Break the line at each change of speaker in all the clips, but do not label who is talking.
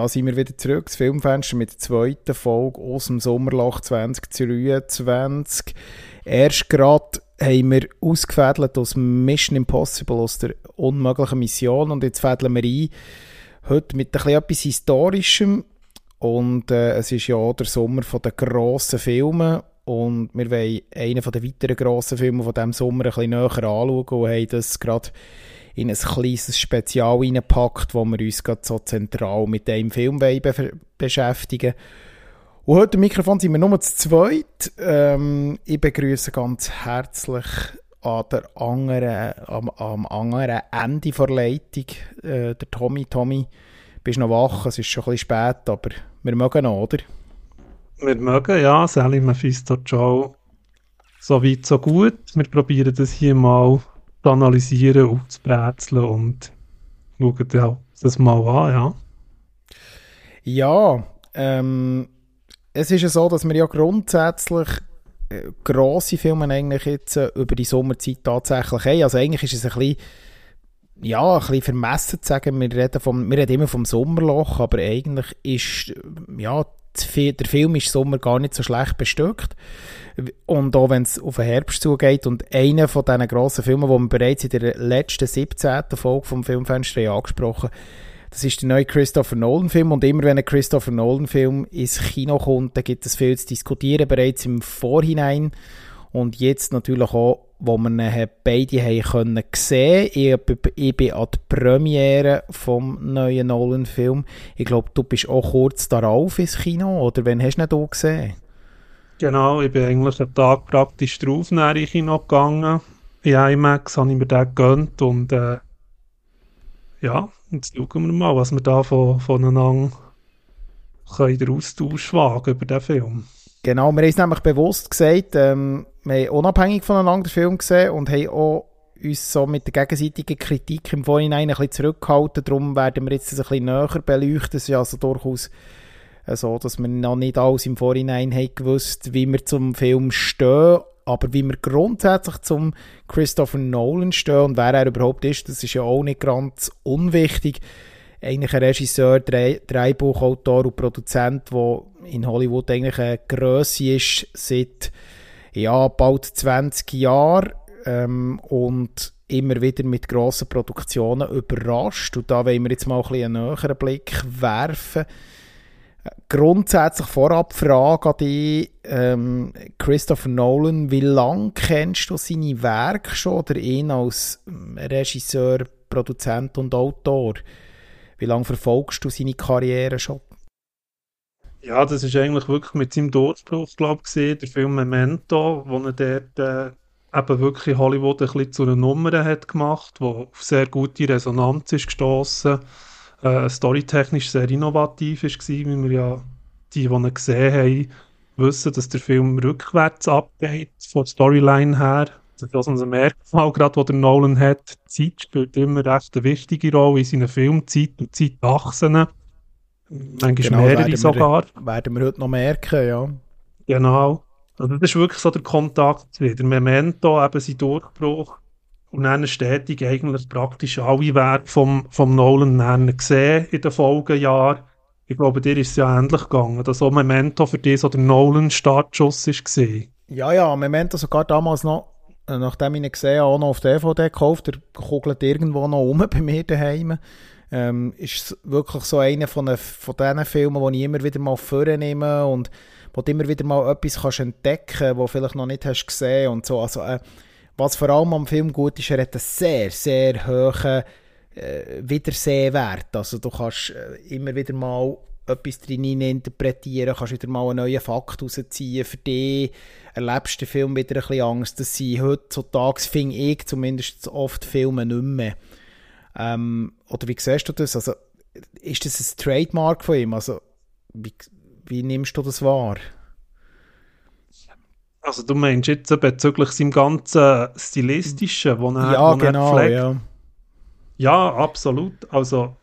Da sind wir wieder zurück, das Filmfenster mit der zweiten Folge aus dem Sommerloch 2023. Erst gerade haben wir ausgefädelt aus Mission Impossible, aus der unmöglichen Mission. Und jetzt fädeln wir ein, heute mit etwas Historischem. Und äh, es ist ja auch der Sommer den grossen Filmen. Und wir wollen einen den weiteren grossen Filmen von diesem Sommer ein bisschen näher anschauen und haben das gerade in ein kleines Spezial reingepackt, wo wir uns gerade so zentral mit dem Film be beschäftigen Und heute am Mikrofon sind wir nur zu zweit. Ähm, ich begrüße ganz herzlich an der anderen, am, am anderen Ende der Leitung äh, der Tommy. Tommy, bist noch wach? Es ist schon ein bisschen spät, aber wir mögen noch, oder?
Wir mögen, ja. Sally Mephisto Joe. So weit, so gut. Wir probieren das hier mal zu analysieren, aufzubrezeln und schauen ja, das mal an, ja.
Ja, ähm, es ist ja so, dass wir ja grundsätzlich äh, grosse Filme eigentlich jetzt äh, über die Sommerzeit tatsächlich haben. Also eigentlich ist es ein bisschen, ja, ein bisschen vermessen zu sagen, wir reden, vom, wir reden immer vom Sommerloch, aber eigentlich ist, ja, der Film ist Sommer gar nicht so schlecht bestückt. Und auch wenn es auf den Herbst zugeht. Und einer von diesen grossen Filmen, die wir bereits in der letzten 17. Folge vom Filmfenster angesprochen das ist der neue Christopher Nolan-Film. Und immer wenn ein Christopher Nolan-Film ins Kino kommt, dann gibt es viel zu diskutieren, bereits im Vorhinein. Und jetzt natürlich auch, wo wir beide haben können sehen. Ich, ich bin an der Premiere vom neuen Nolan-Film. Ich glaube, du bist auch kurz darauf ins Kino, oder wann hast du ihn hier gesehen?
Genau, ich bin eigentlich einen Tag praktisch drauf nach ins Kino gegangen. In IMAX habe ich mir den gegönnt und äh, ja, jetzt schauen wir mal, was wir da von, voneinander können den Austausch wagen über den Film.
Genau, wir haben es nämlich bewusst gesagt, ähm, wir haben unabhängig voneinander den Film gesehen und haben auch uns so mit der gegenseitigen Kritik im Vorhinein ein bisschen zurückgehalten. Darum werden wir jetzt das ein bisschen näher beleuchten. Es ist also durchaus äh, so, dass wir noch nicht alles im Vorhinein haben gewusst, wie wir zum Film stehen. Aber wie wir grundsätzlich zum Christopher Nolan stehen und wer er überhaupt ist, das ist ja auch nicht ganz unwichtig eigentlich ein Regisseur, Drehbuchautor und Produzent, der in Hollywood eigentlich eine Größe ist seit ja, bald 20 Jahren ähm, und immer wieder mit grossen Produktionen überrascht. Und da wollen wir jetzt mal ein bisschen einen näheren Blick werfen. Grundsätzlich vorab Frage an dich, ähm, Christopher Nolan, wie lange kennst du seine Werke schon oder ihn als Regisseur, Produzent und Autor? Wie lange verfolgst du seine Karriere schon?
Ja, das ist eigentlich wirklich mit seinem Durchbruch, glaube ich, der Film Memento, wo er dort äh, eben wirklich Hollywood ein bisschen zu einer Nummer hat gemacht, wo auf sehr gute Resonanz ist gestoßen, äh, storytechnisch sehr innovativ ist wie wir ja die, die ihn gesehen haben, wissen, dass der Film rückwärts abgeht, von der Storyline her. Das ist ein Merkmal, gerade, wo der Nolan hat. Die Zeit spielt immer recht eine wichtige Rolle in seinen Filmzeit und Zeitachsen. Manchmal genau, mehrere sogar.
Wir, werden wir heute noch merken, ja.
Genau. Also das ist wirklich so der Kontakt wieder. Memento, eben sein Durchbruch. Und dann stetig eigentlich praktisch alle Werke vom, vom Nolan gesehen in den Folgejahren. Ich glaube, dir ist es ja ähnlich gegangen, dass auch Memento für dich so der Nolan-Startschuss war.
Ja, ja, Memento sogar damals noch äh, nachdem ich ihn gesehen habe, auch noch auf DVD gekauft. Der kugelt irgendwo noch rum bei mir daheim. Ähm, ist wirklich so einer von, den, von diesen Filmen, die ich immer wieder mal vornehme und wo du immer wieder mal etwas kannst entdecken kannst, vielleicht noch nicht hast gesehen und so. Also, äh, was vor allem am Film gut ist, er hat einen sehr, sehr hohen äh, Wiedersehwert. Also du kannst äh, immer wieder mal etwas drin interpretieren, kannst wieder mal einen neuen Fakt rausziehen für dich, erlebst den Film wieder ein bisschen Angst. Das sind heutzutage, finde ich zumindest oft Filme nicht mehr. Ähm, oder wie siehst du das? Also, ist das ein Trademark von ihm? Also, wie, wie nimmst du das wahr?
Also du meinst jetzt bezüglich seinem ganzen Stilistischen, wo er,
ja,
wo
genau, er ja.
Ja, absolut. Also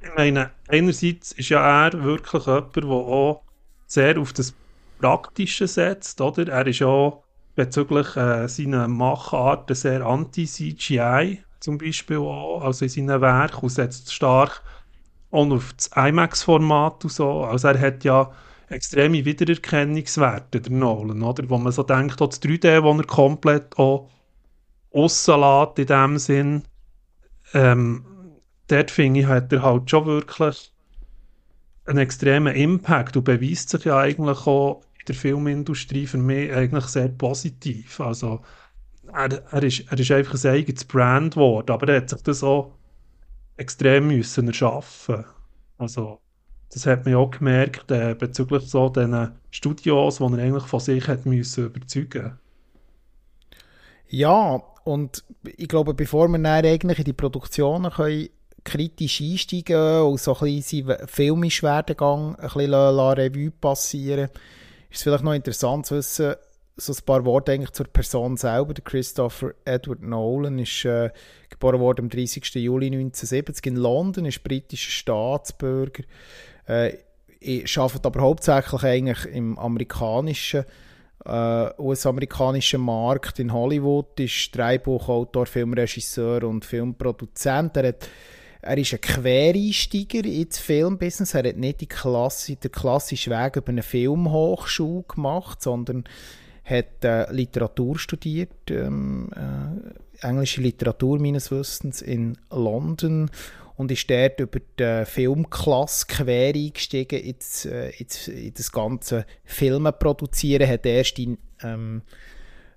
ich meine, einerseits ist ja er wirklich jemand, der auch sehr auf das Praktische setzt, oder? Er ist ja bezüglich äh, seiner Macharten sehr anti-CGI, zum Beispiel auch, also in seinen Werken, und setzt stark und auf das IMAX-Format und so. Also er hat ja extreme Wiedererkennungswerte, der Nolan, oder? Wo man so denkt, auch das 3D, wo er komplett auch rauslässt in dem Sinn, ähm, dort finde ich, hat er halt schon wirklich einen extremen Impact und beweist sich ja eigentlich auch in der Filmindustrie für mich eigentlich sehr positiv. Also er, er, ist, er ist einfach ein eigenes Brand geworden, aber er hat sich das auch extrem müssen erschaffen. Also das hat man auch gemerkt äh, bezüglich so diesen Studios, die er eigentlich von sich hat müssen überzeugen
Ja, und ich glaube, bevor wir dann eigentlich in die Produktionen können, kritisch einsteigen und so ein bisschen seinen filmischen ein bisschen Revue passieren, ist es vielleicht noch interessant zu wissen, so ein paar Worte eigentlich zur Person selber. Der Christopher Edward Nolan ist äh, geboren worden am 30. Juli 1970 in London, ist britischer Staatsbürger, äh, arbeitet aber hauptsächlich eigentlich im amerikanischen äh, US-amerikanischen Markt in Hollywood, ist Drehbuchautor, Filmregisseur und Filmproduzent. Er, hat, er ist ein Quereinsteiger ins Filmbusiness. Er hat nicht die Klasse, den klassischen Weg über eine Filmhochschule gemacht, sondern hat äh, Literatur studiert, ähm, äh, englische Literatur meines Wissens in London und ist dort über die Filmklasse quer eingestiegen ins, äh, ins, in das ganze Filme produzieren, hat erst in, ähm,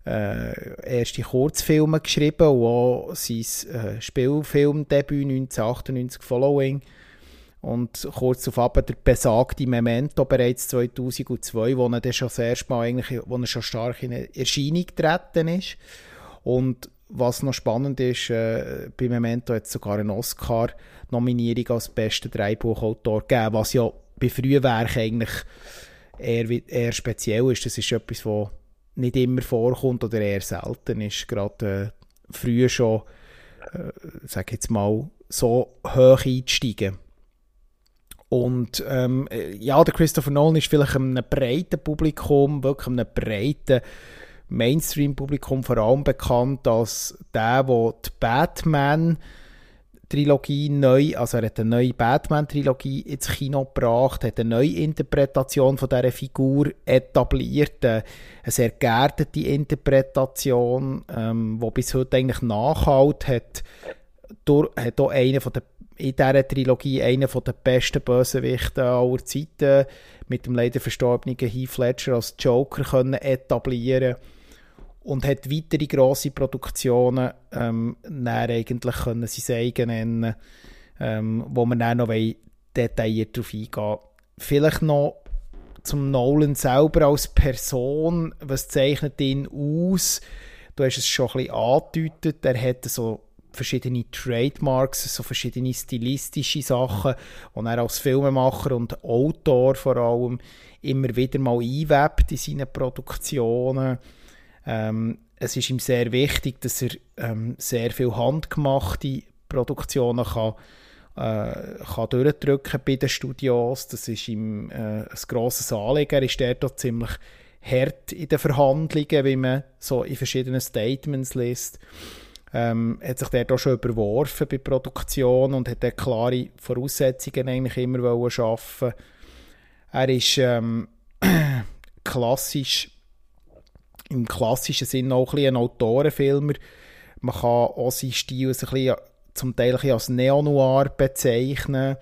äh, erste Kurzfilme geschrieben und auch sein äh, Spielfilmdebüt 1998 Following und kurz darauf der besagte Memento bereits 2002, wo er dann schon das erste Mal eigentlich, wo er schon stark in Erscheinung getreten ist. Und was noch spannend ist, äh, bei Memento hat es sogar eine Oscar-Nominierung als bester Dreibuchautor gegeben, was ja bei Frühwerk eigentlich eher, eher speziell ist. Das ist etwas, was nicht immer vorkommt oder eher selten ist. Gerade äh, früh schon, äh, sag jetzt mal, so hoch einzusteigen. Und ähm, ja, der Christopher Nolan ist vielleicht einem breiten Publikum, wirklich einem breiten Mainstream-Publikum vor allem bekannt als der, der die Batman Trilogie neu, also er hat eine neue Batman-Trilogie ins Kino gebracht, hat eine neue Interpretation von dieser Figur etabliert, eine sehr geerdete Interpretation, ähm, die bis heute eigentlich nachhalt, hat, durch, hat auch einer der in dieser Trilogie einer der besten Bösewichte aller Zeiten mit dem leider verstorbenen Heath Ledger als Joker können etablieren und hat weitere grosse Produktionen ähm, eigentlich können sie eigen nennen, ähm, wo wir dann noch detailliert darauf eingehen. Vielleicht noch zum Nolan selber als Person, was zeichnet ihn aus? Du hast es schon ein bisschen angedeutet, er hat so verschiedene Trademarks, so verschiedene stilistische Sachen, die er als Filmemacher und Autor vor allem immer wieder mal einwebt in seinen Produktionen. Ähm, es ist ihm sehr wichtig, dass er ähm, sehr viel handgemachte Produktionen kann, äh, kann durchdrücken bei den Studios. Das ist ihm äh, ein grosses Anliegen. Er ist dort ziemlich hart in den Verhandlungen, wie man so in verschiedenen Statements liest ähm, hat sich dort auch schon überworfen bei Produktion und hat dort klare Voraussetzungen eigentlich immer wollen schaffen. Er ist ähm, klassisch, im klassischen Sinn auch ein, ein Autorenfilmer. Man kann auch seinen Stil ein bisschen, zum Teil ein als Neo-Noir bezeichnen.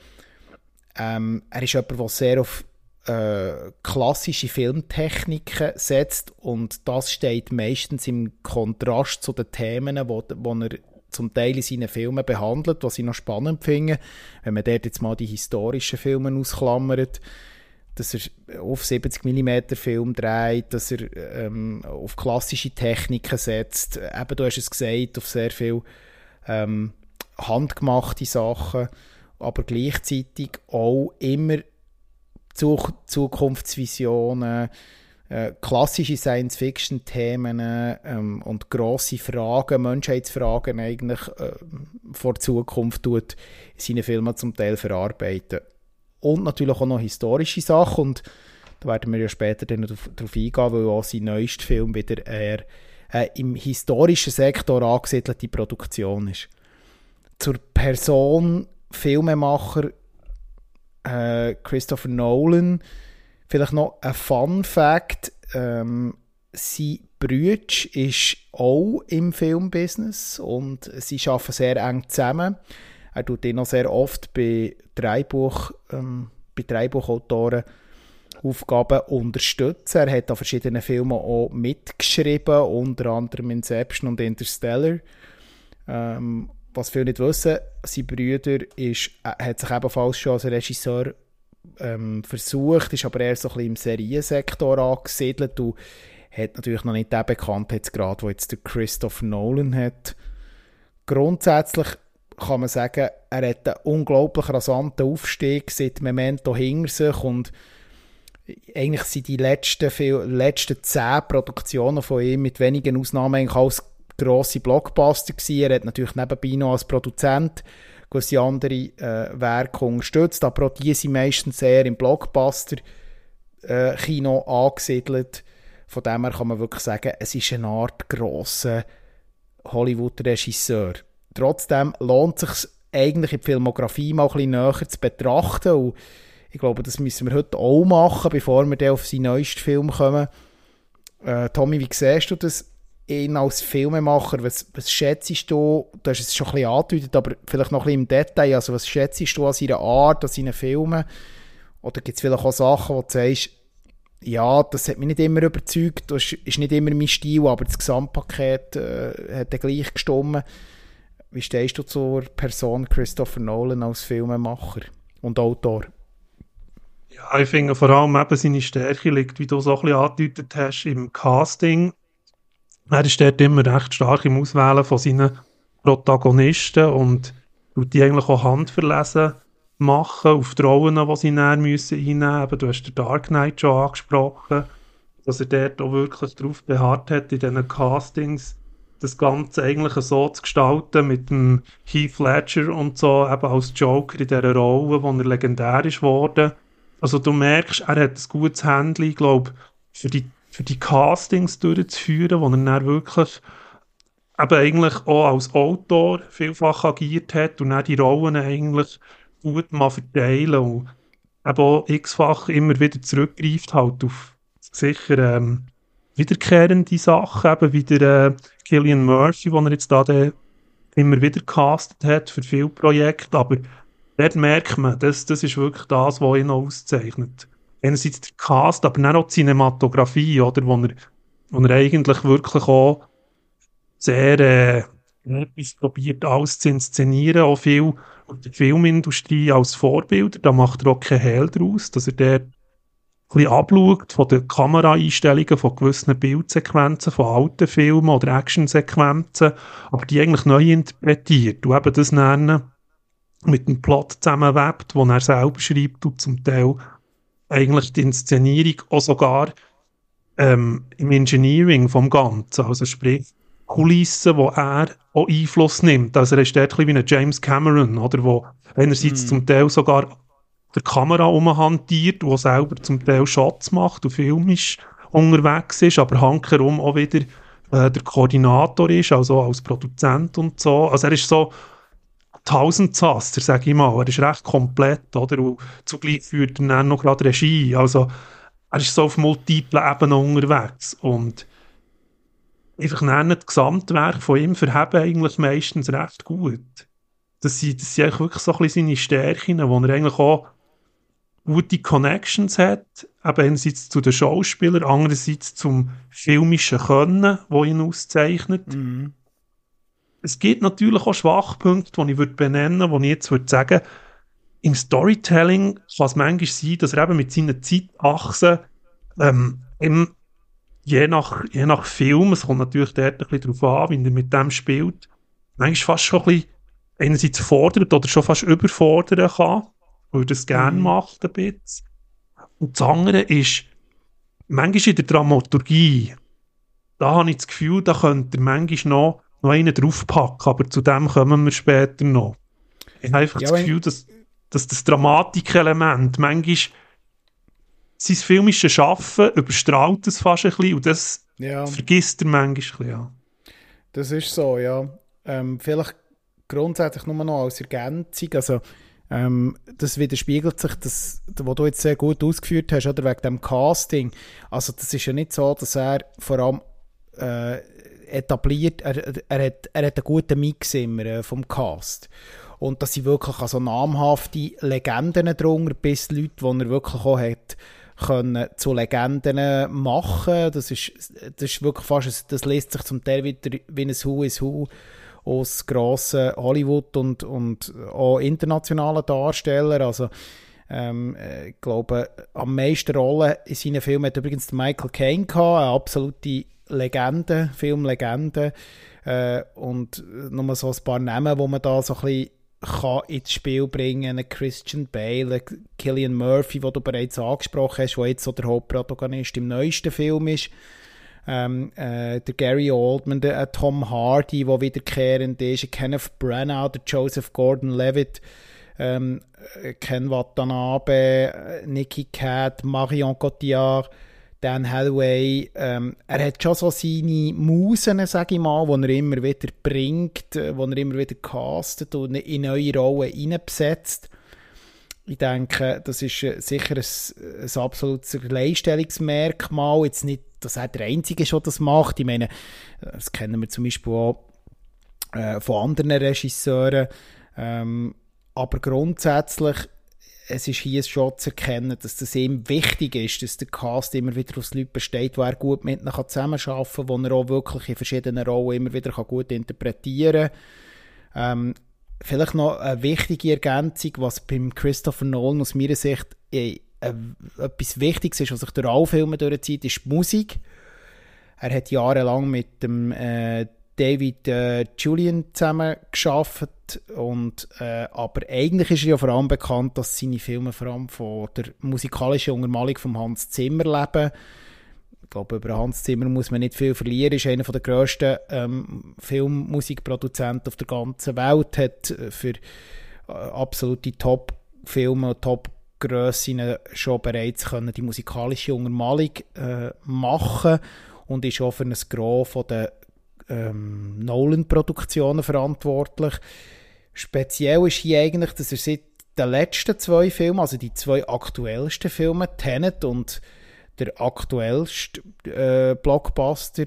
Ähm, er ist jemand, der sehr auf äh, klassische Filmtechniken setzt und das steht meistens im Kontrast zu den Themen, wo, wo er zum Teil in seinen Filmen behandelt, was ich noch spannend finde, wenn man dort jetzt mal die historischen Filme ausklammert, dass er auf 70 mm Film dreht, dass er ähm, auf klassische Techniken setzt, eben du hast es gesagt, auf sehr viel ähm, handgemachte Sachen, aber gleichzeitig auch immer Zukunftsvisionen, äh, klassische Science-Fiction-Themen ähm, und grosse Fragen, Menschheitsfragen eigentlich äh, vor Zukunft tut in seinen Filmen zum Teil verarbeiten. Und natürlich auch noch historische Sachen und da werden wir ja später dann darauf eingehen, weil auch sein neuester Film wieder eher äh, im historischen Sektor angesiedelte Produktion ist. Zur Person Filmemacher äh, Christopher Nolan. Vielleicht noch ein Fun Fact. Ähm, sein Brütsch ist auch im Filmbusiness und sie arbeiten sehr eng zusammen. Er tut ihn auch sehr oft bei Dreibuch, ähm, bei Dreibuchautoren Aufgaben unterstützen. Er hat an verschiedenen Filmen auch mitgeschrieben, unter anderem Inception und Interstellar. Ähm, was viele nicht wissen, sein Bruder ist, äh, hat sich ebenfalls schon als Regisseur ähm, versucht, ist aber eher so ein bisschen im Seriensektor angesiedelt und hat natürlich noch nicht den Bekanntheitsgrad, den jetzt der Christopher Nolan hat. Grundsätzlich kann man sagen, er hat einen unglaublich rasanten Aufstieg seit Memento hinter sich und eigentlich sind die letzten, viel, letzten zehn Produktionen von ihm mit wenigen Ausnahmen eigentlich alles grosse Blockbuster gewesen. Er hat natürlich nebenbei noch als Produzent gewisse andere äh, Werke unterstützt, aber auch die sind meistens sehr im Blockbuster-Kino äh, angesiedelt. Von dem her kann man wirklich sagen, es ist eine Art grosser Hollywood-Regisseur. Trotzdem lohnt es sich eigentlich in die Filmografie mal ein bisschen näher zu betrachten und ich glaube, das müssen wir heute auch machen, bevor wir dann auf seinen neuesten Film kommen. Äh, Tommy, wie siehst du das? Ihn als Filmemacher, was, was schätzt du, du hast es schon ein bisschen angedeutet, aber vielleicht noch ein bisschen im Detail, also was schätzt du an seiner Art, an seinen Filmen? Oder gibt es vielleicht auch Sachen, wo du sagst, ja, das hat mich nicht immer überzeugt, das ist nicht immer mein Stil, aber das Gesamtpaket äh, hat dann gleich gestimmt. Wie stehst du zur Person Christopher Nolan als Filmemacher und Autor?
Ja, ich finde vor allem eben seine Stärke liegt, wie du so ein bisschen angedeutet hast, im Casting er ist dort immer recht stark im Auswählen von seinen Protagonisten und tut die eigentlich auch handverlesen machen auf die Rollen, die sie näher müssen einnehmen müssen. Du hast den Dark Knight schon angesprochen, dass er dort auch wirklich darauf beharrt hat, in diesen Castings das Ganze eigentlich so zu gestalten mit dem Heath Ledger und so, eben als Joker in dieser Rolle, wo er legendär ist worden. Also du merkst, er hat ein gutes Handling, ich glaube, für die für die Castings durchzuführen, wo er dann wirklich eben eigentlich auch als Autor vielfach agiert hat und dann die Rollen eigentlich gut mal verteilen und eben auch x-fach immer wieder zurückgreift halt auf sicher ähm, wiederkehrende Sachen, eben wie der äh, Killian Murphy, den er jetzt da immer wieder castet hat für viele Projekte, aber dort merkt man, das, das ist wirklich das, was ihn auszeichnet einerseits der Cast, aber dann auch die Cinematografie, oder, wo er, wo er eigentlich wirklich auch sehr äh, etwas probiert, alles zu inszenieren, auch viel auf die Filmindustrie als Vorbild, da macht er auch kein Hehl draus, dass er dort ein abschaut von den Kameraeinstellungen von gewissen Bildsequenzen, von alten Filmen oder Actionsequenzen, aber die eigentlich neu interpretiert und eben das nennen mit dem Plot zusammenwebt, den er selber schreibt und zum Teil eigentlich die Inszenierung auch sogar ähm, im Engineering vom Ganzen, also sprich Kulissen, wo er auch Einfluss nimmt. Also er ist dort ein wie ein James Cameron, oder, wo einerseits mm. zum Teil sogar der Kamera umhantiert, wo selber zum Teil Shots macht und filmisch unterwegs ist, aber hankerum auch wieder äh, der Koordinator ist, also als Produzent und so. Also er ist so Tausendsasser, sage ich mal. Er ist recht komplett, oder? Und zugleich führt er dann noch gerade Regie. Also, er ist so auf multiplen Ebenen unterwegs. Und einfach nennen, das Gesamtwerk von ihm verheben eigentlich meistens recht gut. Das sind, das sind eigentlich wirklich so ein bisschen seine Stärken, wo er eigentlich auch gute Connections hat, eben einerseits zu den Schauspielern, andererseits zum filmischen Können, wo ihn auszeichnet. Mhm es gibt natürlich auch Schwachpunkte, die ich würde benennen würde, die ich jetzt würde sagen, im Storytelling kann es manchmal sein, dass er eben mit seinen Zeitachsen ähm, im, je, nach, je nach Film, es kommt natürlich dort ein bisschen darauf an, wie er mit dem spielt, manchmal fast schon ein bisschen einerseits fordert oder schon fast überfordern kann, weil er das gerne mhm. macht ein bisschen. Und das andere ist, manchmal in der Dramaturgie, da habe ich das Gefühl, da könnte er manchmal noch noch einen draufpacken, aber zu dem kommen wir später noch. Ich habe einfach ja, das Gefühl, dass, dass das Dramatikelement manchmal sein filmisches Schaffen überstrahlt es fast ein bisschen und das ja. vergisst er manchmal ein bisschen, ja.
Das ist so, ja. Ähm, vielleicht grundsätzlich nur noch als Ergänzung, also ähm, das widerspiegelt sich, das, was du jetzt sehr gut ausgeführt hast, oder wegen dem Casting. Also das ist ja nicht so, dass er vor allem äh, etabliert, er, er, hat, er hat einen guten Mix immer äh, vom Cast. Und dass sie wirklich also namhafte Legenden drunter, bis Leute, die er wirklich auch hat, können zu Legenden machen. Das ist, das ist wirklich fast, das liest sich zum Teil wieder wie ein Who is Who aus grossen Hollywood und, und auch internationalen Darstellern. Also, ähm, äh, ich glaube, am meisten Rollen in seinen Filmen hat übrigens Michael Caine gehabt, eine absolute Legende, Filmlegende. Äh, und nur so ein paar Namen, wo man da so ein bisschen kann ins Spiel bringen kann. Christian Bale, Killian Murphy, den du bereits angesprochen hast, der jetzt so der Hauptprotagonist im neuesten Film ist. Ähm, äh, der Gary Oldman, der äh, Tom Hardy, der wiederkehrend ist, Kenneth Branagh, der Joseph Gordon-Levitt, ähm, äh, Ken Watanabe, äh, Nicky Cat, Marion Cotillard, Dan Hellway, ähm, er hat schon so seine Musen, sage ich mal, die er immer wieder bringt, äh, die er immer wieder castet und in neue Rollen hineinbesetzt. Ich denke, das ist äh, sicher ein, ein absolutes Leistungsmerkmal. Jetzt nicht, dass er der Einzige ist, der das macht. Ich meine, das kennen wir zum Beispiel auch äh, von anderen Regisseuren. Ähm, aber grundsätzlich es ist hier schon zu erkennen, dass das ihm wichtig ist, dass der Cast immer wieder aus Leuten besteht, wo er gut mit ihnen zusammenarbeiten kann, wo er auch wirklich in verschiedenen Rollen immer wieder gut interpretieren kann. Ähm, vielleicht noch eine wichtige Ergänzung, was beim Christopher Nolan aus meiner Sicht äh, äh, etwas Wichtiges ist, was sich durch alle Filme durchzieht, ist die Musik. Er hat jahrelang mit dem äh, David äh, Julian zusammen geschafft und äh, aber eigentlich ist er ja vor allem bekannt, dass seine Filme vor allem von der musikalischen Untermalung von Hans Zimmer leben. Ich glaube, über Hans Zimmer muss man nicht viel verlieren. Er Ist einer der grössten ähm, Filmmusikproduzenten auf der ganzen Welt. Hat äh, für äh, absolute Top-Filme und Top-Grössen schon bereits können die musikalische Untermalung äh, machen und ist auch für ein Gros von den ähm, Nolan-Produktionen verantwortlich. Speziell ist hier eigentlich, dass er seit den letzten zwei Filmen, also die zwei aktuellsten Filme, Tenet und der aktuellste äh, Blockbuster,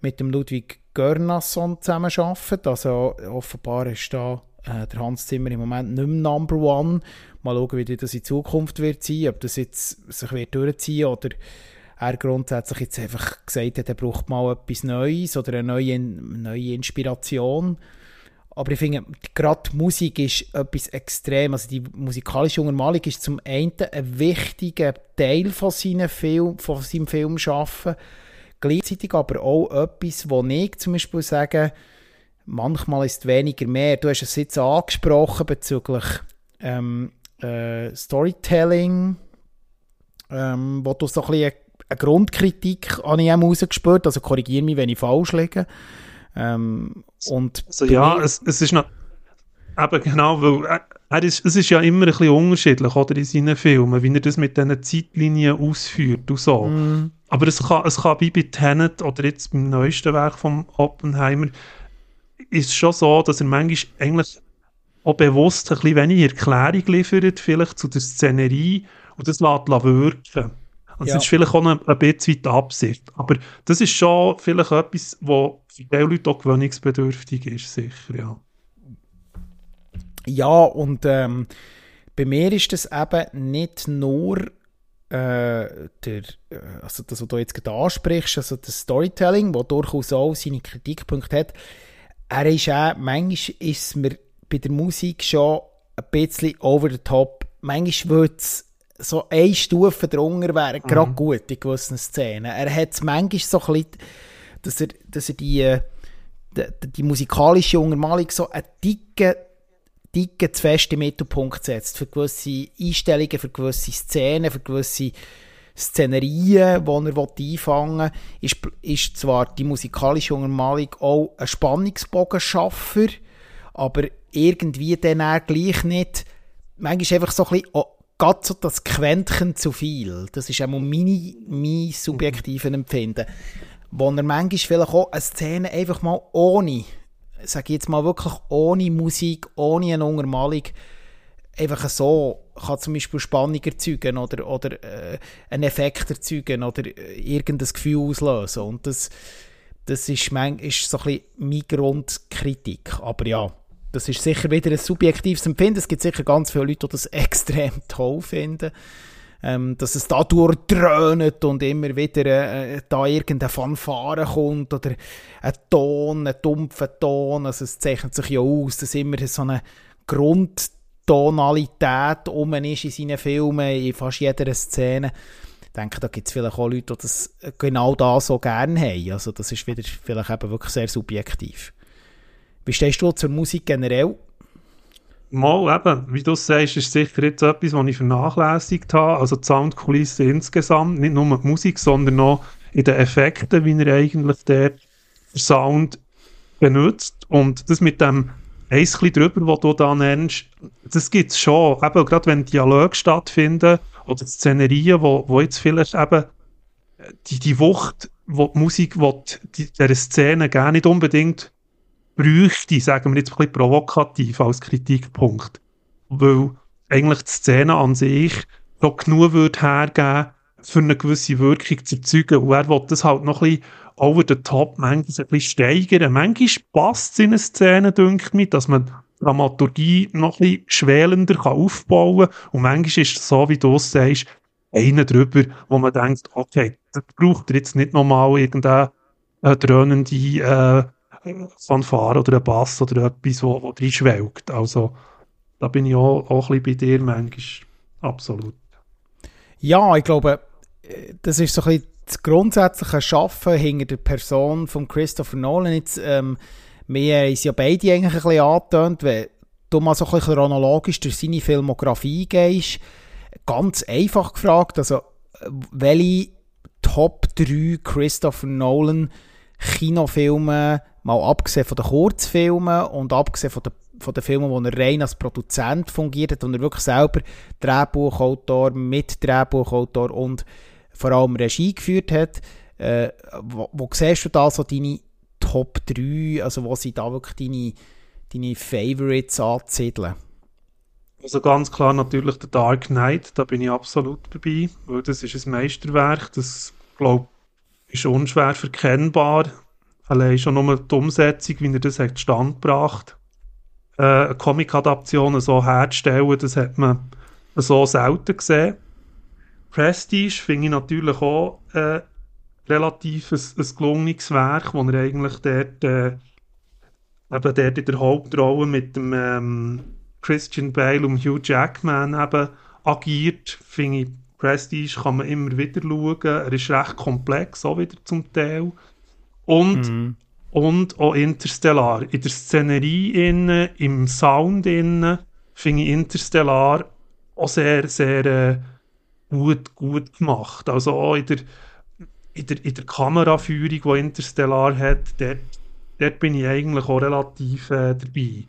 mit dem Ludwig Görnasson zusammenarbeitet. Also offenbar ist da äh, der Hans Zimmer im Moment nicht mehr Number One. Mal schauen, wie das in Zukunft wird sein, ob das jetzt sich wird durchziehen oder er grundsätzlich jetzt einfach gesagt hat, er braucht mal etwas Neues oder eine neue, neue Inspiration. Aber ich finde, gerade Musik ist etwas extrem. Also die musikalische Untermalung ist zum einen ein wichtiger Teil von, seinen Film, von seinem Filmschaffen. Gleichzeitig aber auch etwas, wo ich zum Beispiel sage, manchmal ist weniger mehr. Du hast es jetzt angesprochen bezüglich ähm, äh, Storytelling, ähm, wo du so ein bisschen eine Grundkritik habe ich auch rausgespürt, also korrigiere mich, wenn ich falsch liege. Ähm, und
also ja, es, es ist noch, eben genau, weil er ist, es ist ja immer ein bisschen unterschiedlich, oder, in seinen Filmen, wie er das mit diesen Zeitlinien ausführt und so. Mm. Aber es kann, es kann wie bei Tenet oder jetzt beim neuesten Werk von Oppenheimer, ist schon so, dass er manchmal eigentlich auch bewusst ein bisschen weniger Erklärung liefert, vielleicht zu der Szenerie und das lässt wirken. Und ja. das ist vielleicht auch ein, ein bisschen Absicht. Aber das ist schon vielleicht etwas, was für die Leute auch gewöhnungsbedürftig ist, sicher, ja.
Ja, und ähm, bei mir ist das eben nicht nur äh, der, äh, also das, was du jetzt gerade ansprichst, also das Storytelling, das durchaus auch seine Kritikpunkte hat. Er ist auch, manchmal ist mir bei der Musik schon ein bisschen over the top. Manchmal wird es so eine Stufe drunter wäre mhm. gerade gut in gewissen Szenen. Er hat es manchmal so ein bisschen, dass er, dass er die, äh, die, die musikalische Untermalung so einen dicken, dicken zu fest im Mittelpunkt setzt. Für gewisse Einstellungen, für gewisse Szenen, für gewisse Szenerien, die er einfangen will, ist, ist zwar die musikalische Untermalung auch ein Spannungsbogenschaffer, aber irgendwie dann er gleich nicht, manchmal einfach so ein bisschen gerade so das Quäntchen zu viel. Das ist auch meine, mein subjektives Empfinden. Wo er manchmal vielleicht auch eine Szene einfach mal ohne, sage ich jetzt mal wirklich ohne Musik, ohne eine Untermalung, einfach so kann zum Beispiel Spannung erzeugen oder, oder äh, einen Effekt erzeugen oder äh, irgendein Gefühl auslösen. Und das, das ist, mein, ist so ein bisschen meine Grundkritik. Aber ja, das ist sicher wieder ein subjektives Empfinden. Es gibt sicher ganz viele Leute, die das extrem toll finden. Ähm, dass es da durchdröhnt und immer wieder äh, da irgendeine Fanfare kommt oder ein Ton, ein dumpfer Ton. Also es zeichnet sich ja aus, dass immer so eine Grundtonalität um ist in seinen Filmen, in fast jeder Szene. Ich denke, da gibt es vielleicht auch Leute, die das genau da so gerne haben. Also das ist wieder vielleicht eben wirklich sehr subjektiv. Wie stehst du zur Musik generell?
Mal eben, wie du sagst, ist sicher jetzt etwas, was ich vernachlässigt habe. Also die Soundkulisse insgesamt, nicht nur die Musik, sondern auch in den Effekten, wie er eigentlich der Sound benutzt. Und das mit dem eins drüber, was du da nennst, das gibt es schon. Eben, gerade wenn Dialoge stattfinden oder Szenerien, wo, wo jetzt vielleicht eben die, die Wucht, wo die Musik wo die, dieser Szene gar nicht unbedingt bräuchte, sagen wir jetzt ein bisschen provokativ als Kritikpunkt. Weil eigentlich die Szene an sich noch genug würde hergeben, für eine gewisse Wirkung zu erzeugen. Und er will das halt noch ein bisschen over the top, manchmal ein bisschen steigern. Manchmal passt es in eine Szene, denke ich, dass man Dramaturgie noch ein bisschen schwelender kann aufbauen kann. Und manchmal ist es so, wie du es sagst, einer drüber, wo man denkt, okay, das braucht er jetzt nicht nochmal irgendeine äh, dröhnende äh, Fanfare oder ein Bass oder etwas, wo, wo drin schwelgt. Also da bin ich auch, auch ein bisschen bei dir manchmal. Absolut.
Ja, ich glaube, das ist so ein bisschen das grundsätzliche Schaffen hinter der Person von Christopher Nolan. Jetzt, ähm, wir haben ja beide eigentlich ein bisschen angetönt, wenn du mal so ein bisschen chronologisch durch seine Filmografie gehst. Ganz einfach gefragt, also welche Top 3 Christopher Nolan Kinofilme mal abgesehen von den Kurzfilmen und abgesehen von den, von den Filmen, wo er rein als Produzent fungiert hat und er wirklich selber Drehbuchautor, mit Drehbuchautor und vor allem Regie geführt hat, äh, wo, wo siehst du da so deine Top 3, also wo sie da wirklich deine, deine Favorites ansiedeln?
Also ganz klar natürlich der Dark Knight, da bin ich absolut dabei, weil das ist ein Meisterwerk, das glaube ist unschwer verkennbar Allein schon nur die Umsetzung, wie er das hat stand gebracht äh, eine Comic-Adaption so herzustellen, das hat man so selten gesehen. Prestige finde ich natürlich auch äh, relativ ein, ein gelungenes Werk, wo er eigentlich dort, äh, eben dort in der Hauptrolle mit dem ähm, Christian Bale und Hugh Jackman eben agiert. Finde ich, Prestige kann man immer wieder schauen. Er ist recht komplex, auch wieder zum Teil. Und, mhm. und auch Interstellar. In der Szenerie, innen, im Sound, innen, finde ich Interstellar auch sehr, sehr äh, gut, gut gemacht. Also auch in der, in der, in der Kameraführung, die Interstellar hat, dort, dort bin ich eigentlich auch relativ äh, dabei.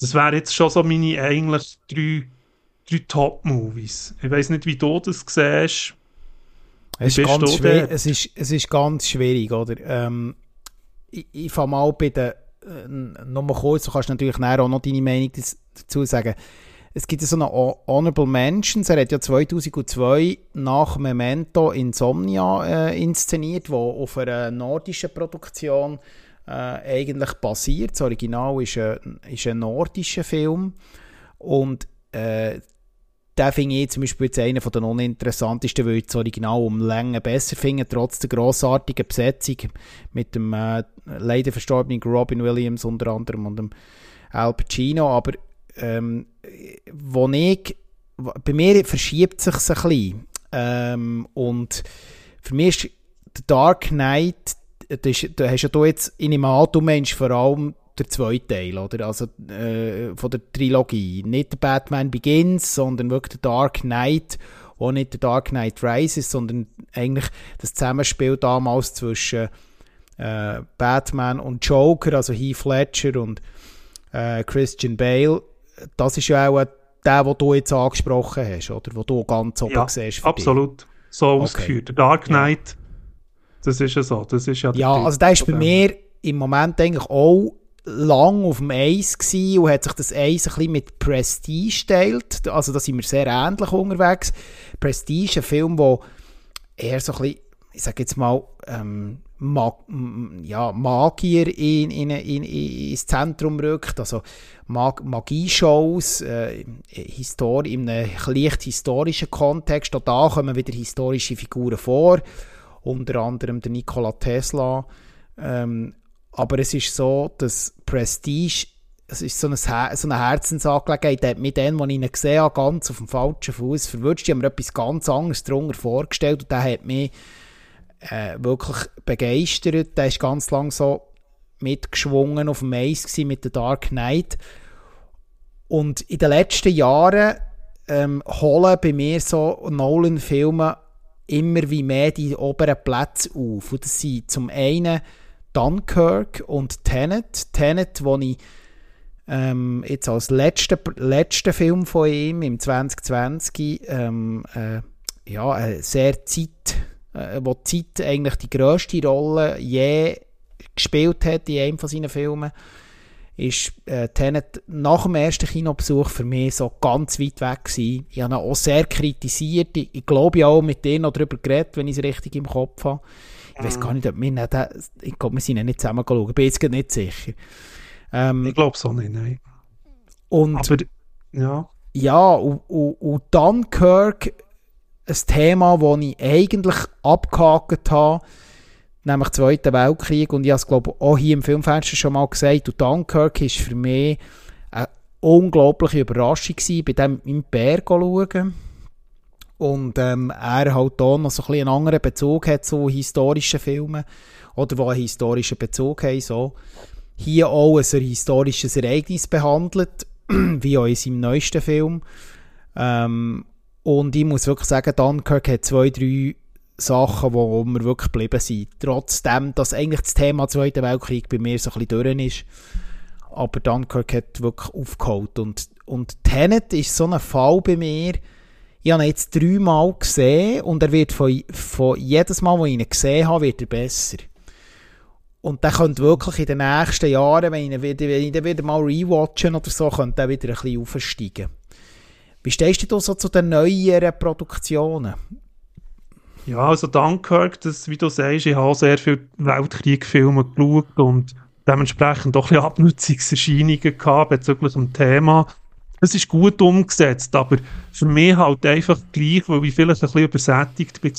Das wären jetzt schon so meine eigentlich drei, drei Top-Movies. Ich weiß nicht, wie du das siehst.
Es ist, ganz schwer, es, ist, es ist ganz schwierig, oder? Ähm, ich ich fange mal bei den, äh, nochmal kurz, du kannst natürlich auch noch deine Meinung dazu sagen. Es gibt so eine Honorable Mentions, er hat ja 2002 nach Memento Insomnia äh, inszeniert, wo auf einer nordischen Produktion äh, eigentlich basiert. Das Original ist ein, ist ein nordischer Film und äh, den finde ich zum Beispiel jetzt einer der uninteressantesten, weil ich das Original um Länge besser finde, trotz der grossartigen Besetzung mit dem äh, leider verstorbenen Robin Williams unter anderem und dem Al Pacino, aber ähm, wo ich, bei mir verschiebt sich ein bisschen. Ähm, und für mich ist der Dark Knight, da hast ja du jetzt in dem An, du vor allem der zweite Teil, oder? Also äh, von der Trilogie. Nicht der Batman Begins, sondern wirklich der Dark Knight. Auch nicht der Dark Knight Rises, sondern eigentlich das Zusammenspiel damals zwischen äh, Batman und Joker, also Heath Ledger und äh, Christian Bale. Das ist ja auch der, den du jetzt angesprochen hast, oder? Wo du ganz oben ja, siehst.
Absolut. Dich. So okay. ausgeführt. Der Dark Knight, ja. das ist ja so. Das ist ja,
ja also der ist bei mir im Moment eigentlich auch lang auf dem Eis gewesen und hat sich das Eis ein bisschen mit Prestige teilt. Also da sind wir sehr ähnlich unterwegs. Prestige, ein Film, der eher so ein bisschen, ich sage jetzt mal, ähm, Mag ja, Magier in, in, in, ins Zentrum rückt, also Mag Magieshows, äh, in einem leicht historischen Kontext. Auch da kommen wieder historische Figuren vor, unter anderem der Nikola Tesla. Ähm, aber es ist so, dass Prestige, es ist so eine, so eine Herzensangelegenheit, hat mich als ich ihn gesehen habe, ganz auf dem falschen Fuß verwünscht. Ich habe mir etwas ganz anderes darunter vorgestellt und der hat mich äh, wirklich begeistert. Der ist ganz lang so mitgeschwungen auf dem Eis mit der Dark Knight. Und in den letzten Jahren ähm, holen bei mir so Nolan-Filme immer wie mehr die oberen Plätze auf. Und das sind zum einen Dunkirk und Tenet. Tenet, wo ich ähm, jetzt als letzter letzte Film von ihm im 2020 ähm, äh, ja, äh, sehr Zeit äh, wo die Zeit eigentlich die grösste Rolle je gespielt hat in einem von seinen Filmen, ist äh, Tenet nach dem ersten Kinobesuch für mich so ganz weit weg gewesen. Ich habe ihn auch sehr kritisiert. Ich, ich glaube, ich auch mit denen noch darüber geredet, wenn ich es richtig im Kopf habe. Ich weiß gar nicht, ob wir nicht, ich glaube, wir sind nicht zusammen geschaut. Ich bin jetzt nicht sicher.
Ähm, ich glaube es auch nicht, nein.
Und, Aber, ja. Ja, und, und, und Dunkirk ein Thema, das ich eigentlich abgehakt habe, nämlich Zweiten Weltkrieg. Und ich habe es, glaube auch hier im Filmfenster schon mal gesagt. Und Dunkirk war für mich eine unglaubliche Überraschung gewesen, bei dem im Bär schauen. Und ähm, er halt hier noch so ein einen anderen Bezug hat zu historischen Filmen. Oder die einen historischen Bezug haben. So. Hier auch ein historisches Ereignis behandelt, wie auch in seinem neuesten Film. Ähm, und ich muss wirklich sagen, Dunkirk hat zwei, drei Sachen, wo wir wirklich geblieben sind. Trotzdem, dass eigentlich das Thema Zweiter Weltkrieg bei mir so ein bisschen durch ist. Aber Dunkirk hat wirklich aufgeholt. Und, und Tenet ist so ein Fall bei mir. Ich habe ihn jetzt dreimal gesehen und er wird von, von jedes Mal, wo ich ihn gesehen habe, wird er besser. Und der könnte wirklich in den nächsten Jahren, wenn ich ihn wieder, wenn ich ihn wieder mal rewatchen oder so, könnte er wieder ein bisschen aufsteigen. Wie stehst du so zu den neueren Produktionen?
Ja, also Dunkirk, das, wie du sagst, ich habe sehr viele Weltkriegfilme geschaut und dementsprechend auch ein bisschen Abnutzungserscheinungen gehabt bezüglich dem Thema. Es ist gut umgesetzt, aber für mich halt einfach gleich, weil ich vielleicht ein bisschen übersättigt bin,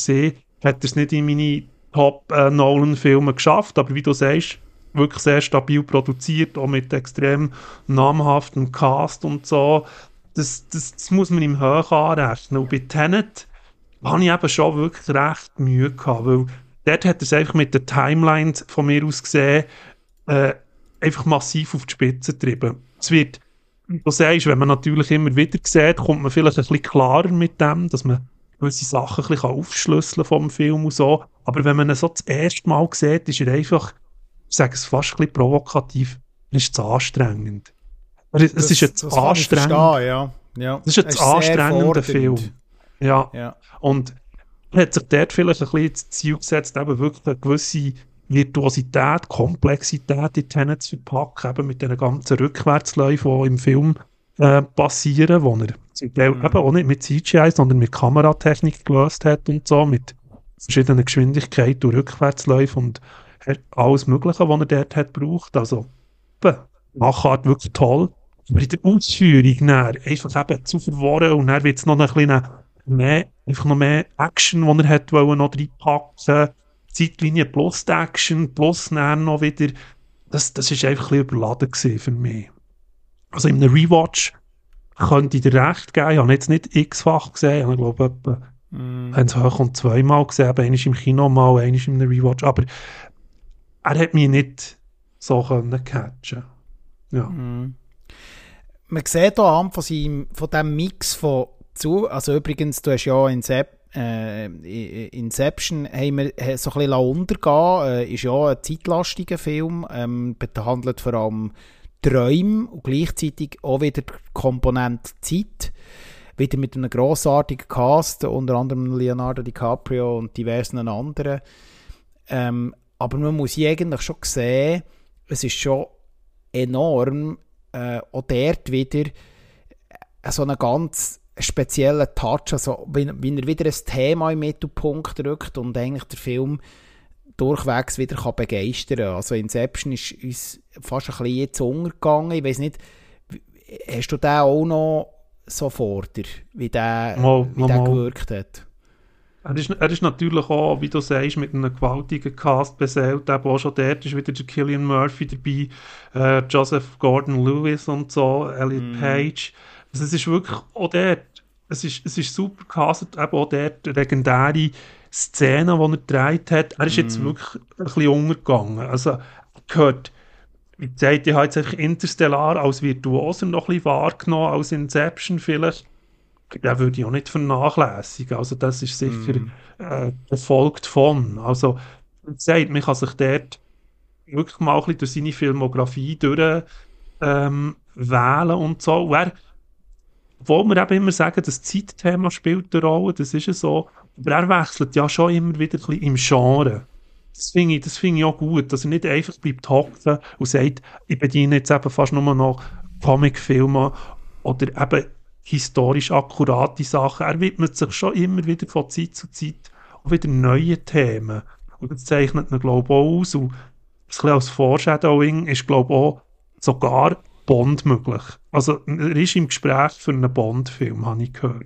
hat er es nicht in meine Top-Nolan-Filme geschafft, aber wie du sagst, wirklich sehr stabil produziert, auch mit extrem namhaftem Cast und so das, das, das muss man ihm hoch anrechnen. Und bei Tenet habe ich eben schon wirklich recht Mühe gehabt, weil dort hat er es einfach mit der Timeline von mir aus gesehen, äh, einfach massiv auf die Spitze getrieben. Es wird, du sagst, wenn man natürlich immer wieder sieht, kommt man vielleicht ein bisschen klarer mit dem, dass man gewisse Sachen ein bisschen aufschlüsseln vom Film und so. Aber wenn man ihn so das erste Mal sieht, ist er einfach, ich sage es fast ein bisschen provokativ, ist zu anstrengend. Es das, ist jetzt anstrengend.
Ja. Ja.
Das ist jetzt anstrengender Film. Ja.
ja.
Und hat sich dort vielleicht ein bisschen das Ziel gesetzt, eben wirklich eine gewisse Virtuosität, Komplexität in Tenet zu verpacken, eben mit den ganzen Rückwärtsläufen, die im Film äh, passieren, wo er zum Teil mhm. eben auch nicht mit CGI, sondern mit Kameratechnik gelöst hat und so, mit verschiedenen Geschwindigkeiten und Rückwärtsläufen und alles Mögliche, was er dort hat gebraucht. Also, eben, Machart wirklich toll. Aber in der Ausführung dann, einfach eben zu verworren und dann wird es noch ein bisschen mehr, einfach noch mehr Action, die er hat wollen, noch reinpacken. Zeitlinie plus die Action, plus dann noch wieder, das, das ist einfach ein überladen für mich. Also in einem Rewatch könnte ich dir recht geben, ich habe jetzt nicht x-fach gesehen, ich glaube etwa, mm. es hoch und zweimal gesehen, einmal im Kino mal, einmal in einem Rewatch, aber er hat mich nicht so können catchen. Ja. Mm
man sieht hier an von, seinem, von diesem Mix von zu, also übrigens, du hast ja Incep äh, Inception haben wir so ein bisschen untergehen äh, ist ja ein zeitlastiger Film, ähm, behandelt vor allem Träume und gleichzeitig auch wieder die Komponente Zeit. Wieder mit einem grossartigen Cast, unter anderem Leonardo DiCaprio und diversen anderen. Ähm, aber man muss eigentlich schon sehen, es ist schon enorm äh, auch dort wieder äh, so einen ganz speziellen Touch, also wie, wie er wieder ein Thema im Mittelpunkt drückt und eigentlich der Film durchwegs wieder kann begeistern kann. Also Inception ist uns fast ein bisschen jetzt untergegangen. Ich weiß nicht, hast du den auch noch so vor dir, wie der, mal, wie der gewirkt hat?
Er ist, er ist natürlich auch, wie du sagst, mit einem gewaltigen Cast beseelt. Eben auch schon dort ist wieder der Killian Murphy dabei, äh, Joseph Gordon-Lewis und so, Elliot mm. Page. Also es ist wirklich auch dort, es ist, es ist super castet, eben auch dort legendäre Szenen, die er gedreht hat. Er ist mm. jetzt wirklich ein bisschen untergegangen. Also gehört, wie gesagt, ich habe jetzt Interstellar als Virtuoser noch ein bisschen wahrgenommen, als Inception vielleicht den würde ich auch nicht vernachlässigen. Also das ist sicher mm. äh, gefolgt von. Also wie gesagt, man kann sich dort wirklich mal ein bisschen durch seine Filmografie durch ähm, wählen und so. Wer, obwohl wir eben immer sagen, das Zeitthema spielt eine Rolle, das ist ja so, aber er wechselt ja schon immer wieder ein bisschen im Genre. Das finde ich, find ich auch gut, dass er nicht einfach bleibt hocken und sagt, ich bediene jetzt eben fast nur noch Comicfilme oder eben historisch akkurate Sachen. Er widmet sich schon immer wieder von Zeit zu Zeit auch wieder neuen Themen. Und das zeichnet ihn, glaube ich, auch aus. Und ein bisschen als Foreshadowing ist, glaube ich, auch sogar Bond möglich. Also er ist im Gespräch für einen Bond-Film, habe ich gehört.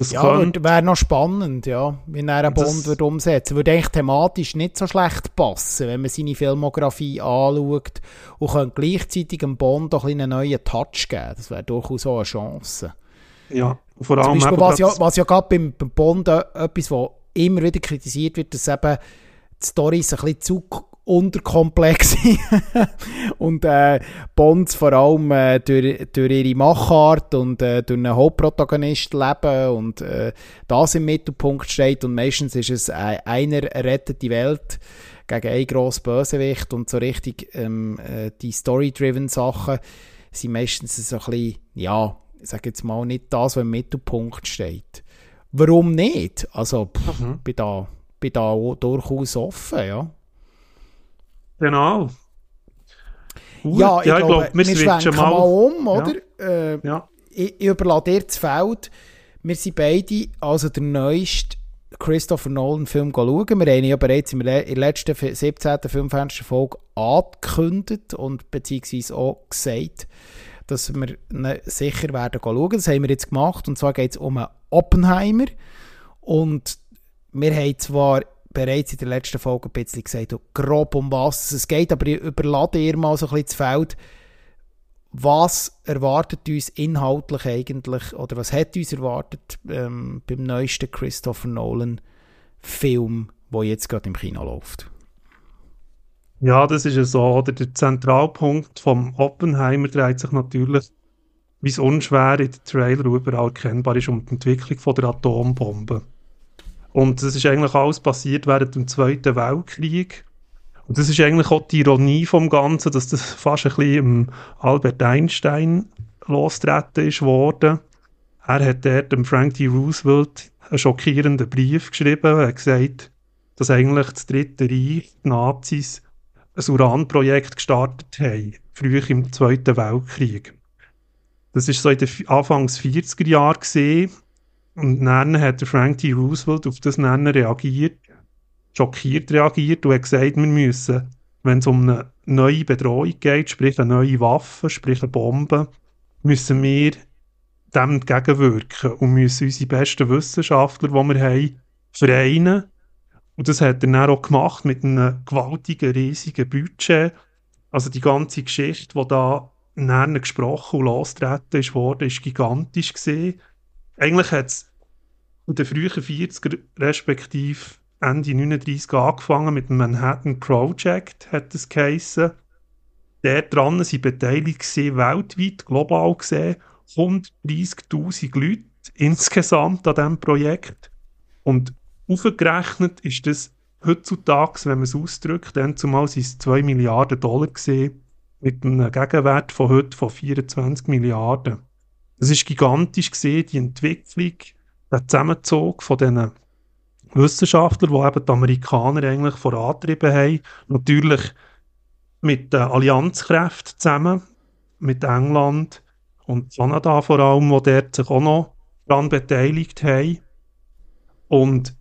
Das ja, wäre noch spannend, ja, wenn er einen Bond würde umsetzen würde. Würde eigentlich thematisch nicht so schlecht passen, wenn man seine Filmografie anschaut und könnte gleichzeitig einem Bond auch einen neuen Touch geben. Das wäre durchaus auch eine Chance.
Ja, vor allem
Beispiel, was, ja, was ja gerade beim, beim Bond äh, etwas, was immer wieder kritisiert wird, dass eben die Storys ein bisschen zu unterkomplex sind und äh, Bonds vor allem äh, durch, durch ihre Machart und äh, durch einen Hauptprotagonist leben und äh, das im Mittelpunkt steht und meistens ist es äh, einer rettet die Welt gegen einen grossen Bösewicht und so richtig ähm, äh, die Story-driven Sachen sind meistens so ein bisschen, ja, ich sage jetzt mal, nicht das, was im Mittelpunkt steht. Warum nicht? Also, pff, mhm. bin, da, bin da durchaus offen, ja.
Genau.
Gut, ja, ich, ja, glaube, ich glaub, wir, wir schwenken mal, mal um, oder? Ja. Äh, ja. Ich, ich überlasse dir das Feld. Wir sind beide, also der neueste Christopher Nolan-Film schauen. Wir haben ihn ja bereits in der letzten 17. Filmfenster-Folge angekündigt und beziehungsweise auch gesagt, dass wir sicher werden schauen. Das haben wir jetzt gemacht. Und zwar geht es um einen Oppenheimer. Und wir haben zwar bereits in der letzten Folge ein bisschen gesagt, grob um was es geht, aber ich überlade ihr mal so ein bisschen das Feld. Was erwartet uns inhaltlich eigentlich, oder was hat uns erwartet ähm, beim neuesten Christopher Nolan Film, der jetzt gerade im Kino läuft?
Ja, das ist ja so. Oder der Zentralpunkt vom Oppenheimer dreht sich natürlich, wie es unschwer in den Trailer überall erkennbar ist, um die Entwicklung von der Atombombe. Und das ist eigentlich alles passiert während dem Zweiten Weltkrieg. Und das ist eigentlich auch die Ironie vom Ganzen, dass das fast ein bisschen Albert Einstein losgetreten ist worden. Er hat dort dem Frank D. Roosevelt einen schockierenden Brief geschrieben. Er hat gesagt, dass eigentlich das Dritte Reich, die Nazis, ein Uranprojekt gestartet haben, früh im Zweiten Weltkrieg. Das ist so in den Anfangs 40er Jahren und dann hat Frank D. Roosevelt auf das Nennen reagiert, schockiert reagiert und hat gesagt, wir müssen, wenn es um eine neue Bedrohung geht, sprich eine neue Waffe, sprich eine Bombe, müssen wir dem entgegenwirken und müssen unsere besten Wissenschaftler, die wir haben, vereinen und das hat er dann auch gemacht mit einem gewaltigen, riesigen Budget. Also die ganze Geschichte, die da dann gesprochen und losgetreten worden, ist gigantisch gesehen. Eigentlich hat es in den frühen 40er, respektive Ende 39 angefangen mit dem Manhattan Project, hat es geheissen. Dort dran sind beteiligt weltweit, global gesehen, 130'000 Leute insgesamt an diesem Projekt. Und Aufgerechnet ist das heutzutage, wenn man es ausdrückt, dann zumal sind es 2 Milliarden Dollar gesehen, mit einem Gegenwert von heute von 24 Milliarden. Das ist gigantisch gesehen, die Entwicklung, der Zusammenzug von diesen Wissenschaftlern, die eben die Amerikaner eigentlich vorantrieben haben. Natürlich mit den Allianzkräften zusammen, mit England und Kanada vor allem, die dort sich auch noch daran beteiligt haben. Und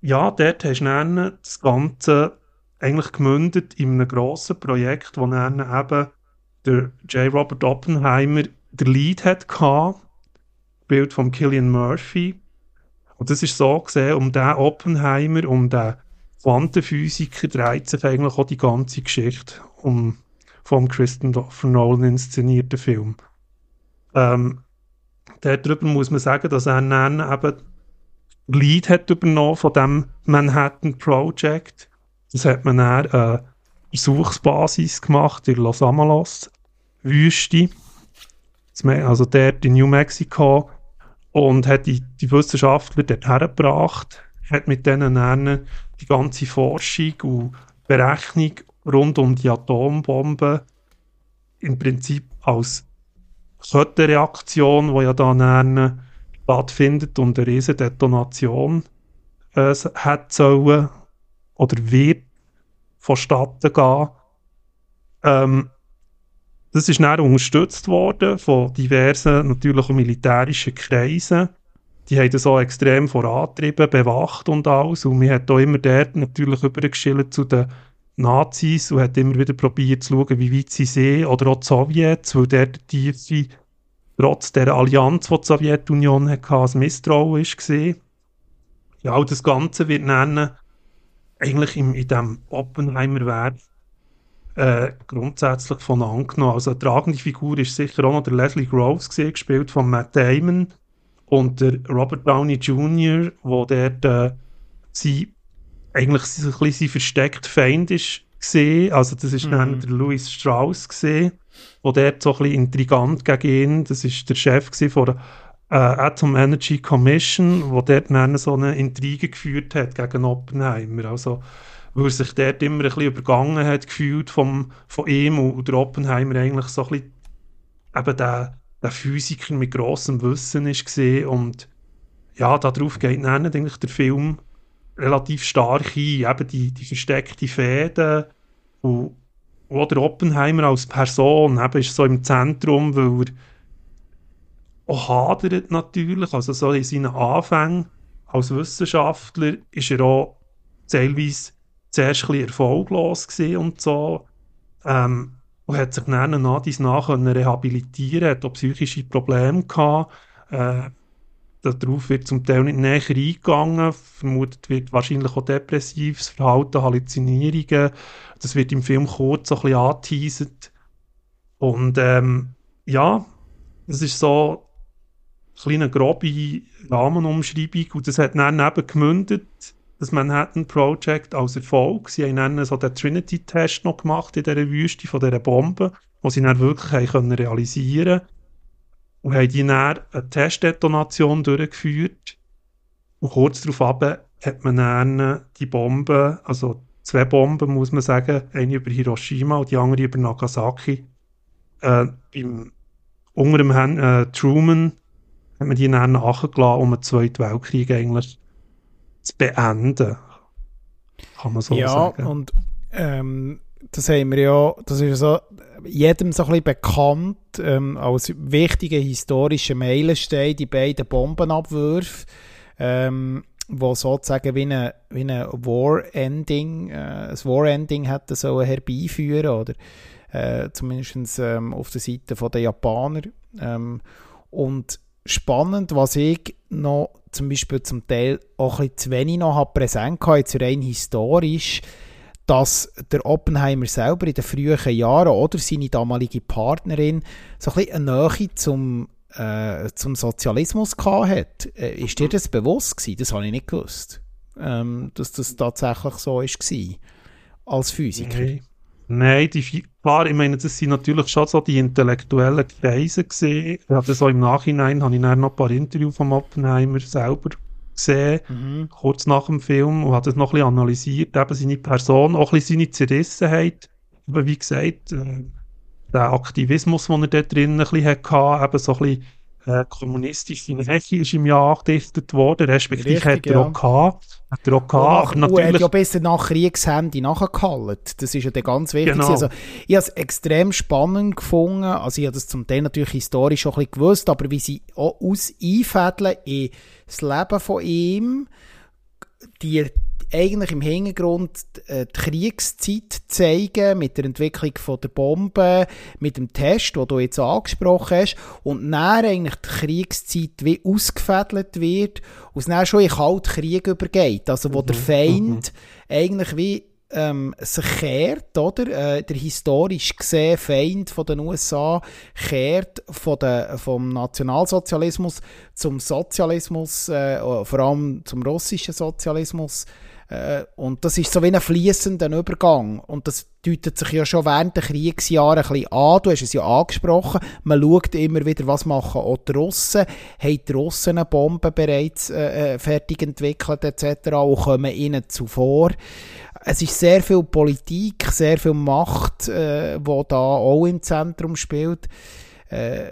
ja, dort hast du dann das Ganze eigentlich gemündet in einem grossen Projekt, wo dann eben der J. Robert Oppenheimer der Lead hat gehabt, Bild von Killian Murphy. Und das ist so gesehen, um den Oppenheimer, um den Quantenphysiker dreht sich eigentlich auch die ganze Geschichte um vom Christopher Nolan inszenierten Film. Ähm, darüber muss man sagen, dass er dann eben Lead hat übernommen von dem Manhattan Project. Das hat man dann eine Versuchsbasis gemacht in Los Alamos Wüste. Also dort in New Mexico. Und hat die, die Wissenschaftler dort hergebracht, hat mit denen dann die ganze Forschung und Berechnung rund um die Atombombe im Prinzip als Kettenreaktion, die ja dann stattfindet und eine riesige Detonation äh, hat sollen oder wird vonstatten gehen. Ähm, das ist dann unterstützt worden von diversen, natürlich militärischen Kreisen. Die haben das auch extrem vorantrieben, bewacht und alles. Und man hat auch immer dort natürlich übergeschildert zu den Nazis und hat immer wieder probiert zu schauen, wie weit sie sehen. Oder auch die Sowjets, weil dort tiefe, trotz der Allianz, die die Sowjetunion hatte, als Misstrauen gesehen. Ja, das Ganze wird dann eigentlich im, in diesem Oppenheimer-Werk äh, grundsätzlich von angenommen. Also eine tragende Figur ist sicher auch noch der Leslie Groves gewesen, gespielt von Matt Damon und der Robert Downey Jr., wo der äh, sie eigentlich ein bisschen sein versteckt Feind ist gesehen. Also das ist mhm. dann der Louis Strauss gesehen, wo der so ein bisschen intrigant gegen ihn, das ist der Chef von der äh, Atom Energy Commission, wo der dann so eine Intrige geführt hat gegen Oppenheimer. Also weil er sich dort immer ein bisschen übergangen hat gefühlt vom, von ihm und der Oppenheimer eigentlich so ein bisschen eben der, der Physiker mit grossem Wissen ist gesehen und ja, darauf geht dann eigentlich der Film relativ stark ein, eben die, die versteckte Fäden und, der Oppenheimer als Person eben ist so im Zentrum, weil er auch hadert natürlich, also so in seinen Anfängen als Wissenschaftler ist er auch teilweise zuerst ein bisschen erfolglos und so. Ähm, und hat sich dann nach dies nach rehabilitieren, hat auch psychische Probleme gehabt. Äh, darauf wird zum Teil nicht näher eingegangen. Vermutet wird wahrscheinlich auch depressives Verhalten, Halluzinierungen. Das wird im Film kurz so ein bisschen. Und ähm, ja, das ist so eine kleine grobe Rahmenumschreibung und das hat dann eben gemündet das Manhattan Project als Erfolg. Sie haben dann so den Trinity-Test noch gemacht in dieser Wüste von dieser Bombe, wo sie dann wirklich können realisieren und haben die dann eine Testdetonation durchgeführt. Und kurz darauf hat man dann die Bombe, also zwei Bomben, muss man sagen, eine über Hiroshima und die andere über Nagasaki, äh, beim, unter dem Herrn, äh, Truman hat man die dann nachgelassen, um den Zweiten Weltkrieg eigentlich zu beenden. Kann man so
ja,
sagen.
Ja, und ähm, das haben wir ja, das ist so jedem so ein bisschen bekannt ähm, als wichtiger historischer Meilenstein, die beiden Bombenabwürfe, ähm, wo sozusagen wie ein wie eine War-Ending, äh, ein War-Ending hätte so herbeiführen oder äh, zumindest ähm, auf der Seite der Japaner. Ähm, und spannend, was ich noch zum Beispiel zum Teil auch ein bisschen zu wenig noch präsent gehabt, jetzt rein historisch, dass der Oppenheimer selber in den frühen Jahren oder seine damalige Partnerin so ein bisschen eine Nähe zum, äh, zum Sozialismus gehabt Äh, ist dir das bewusst gewesen? Das habe ich nicht gewusst, ähm, dass das tatsächlich so war als Physiker.
Okay. Nein, die, klar, ich meine, das sind natürlich schon so die intellektuellen Kreise gesehen. Ich habe so im Nachhinein, habe ich dann noch ein paar Interviews von Oppenheimer selber gesehen, mhm. kurz nach dem Film, und habe das noch ein bisschen analysiert, eben seine Person, auch ein bisschen seine Zerrissenheit. Aber wie gesagt, äh, der Aktivismus, den er da drin ein bisschen hatte, eben so ein bisschen äh, kommunistische Nähe ist im Jahr angedichtet worden, respektive
Richtig,
hat er
ja.
auch gehabt. Hat er auch gehabt,
und hat
natürlich...
ja besser nach Kriegshandy nachgehalten. Das ist ja dann ganz wichtig.
Genau.
Also, ich habe es extrem spannend gefunden. Also, ich habe das zum Teil natürlich historisch schon ein bisschen gewusst, aber wie sie auch aus einfädeln in das Leben von ihm, die eigentlich im Hintergrund äh, die Kriegszeit zeigen, mit der Entwicklung von der Bombe, mit dem Test, den du jetzt angesprochen hast, und dann eigentlich die Kriegszeit wie ausgefädelt wird, und es dann schon in Kalten Krieg übergeht, also wo der Feind eigentlich wie ähm, sich kehrt, oder? Äh, der historisch gesehen Feind von den USA kehrt von der, vom Nationalsozialismus zum Sozialismus, äh, vor allem zum russischen Sozialismus. Äh, und das ist so wie ein fließender Übergang. Und das deutet sich ja schon während der Kriegsjahre ein bisschen an. Du hast es ja angesprochen. Man schaut immer wieder, was machen auch die Russen. Haben die Russen eine Bombe bereits äh, äh fertig entwickelt etc. und kommen ihnen zuvor. Es ist sehr viel Politik, sehr viel Macht, äh, wo da auch im Zentrum spielt. Äh,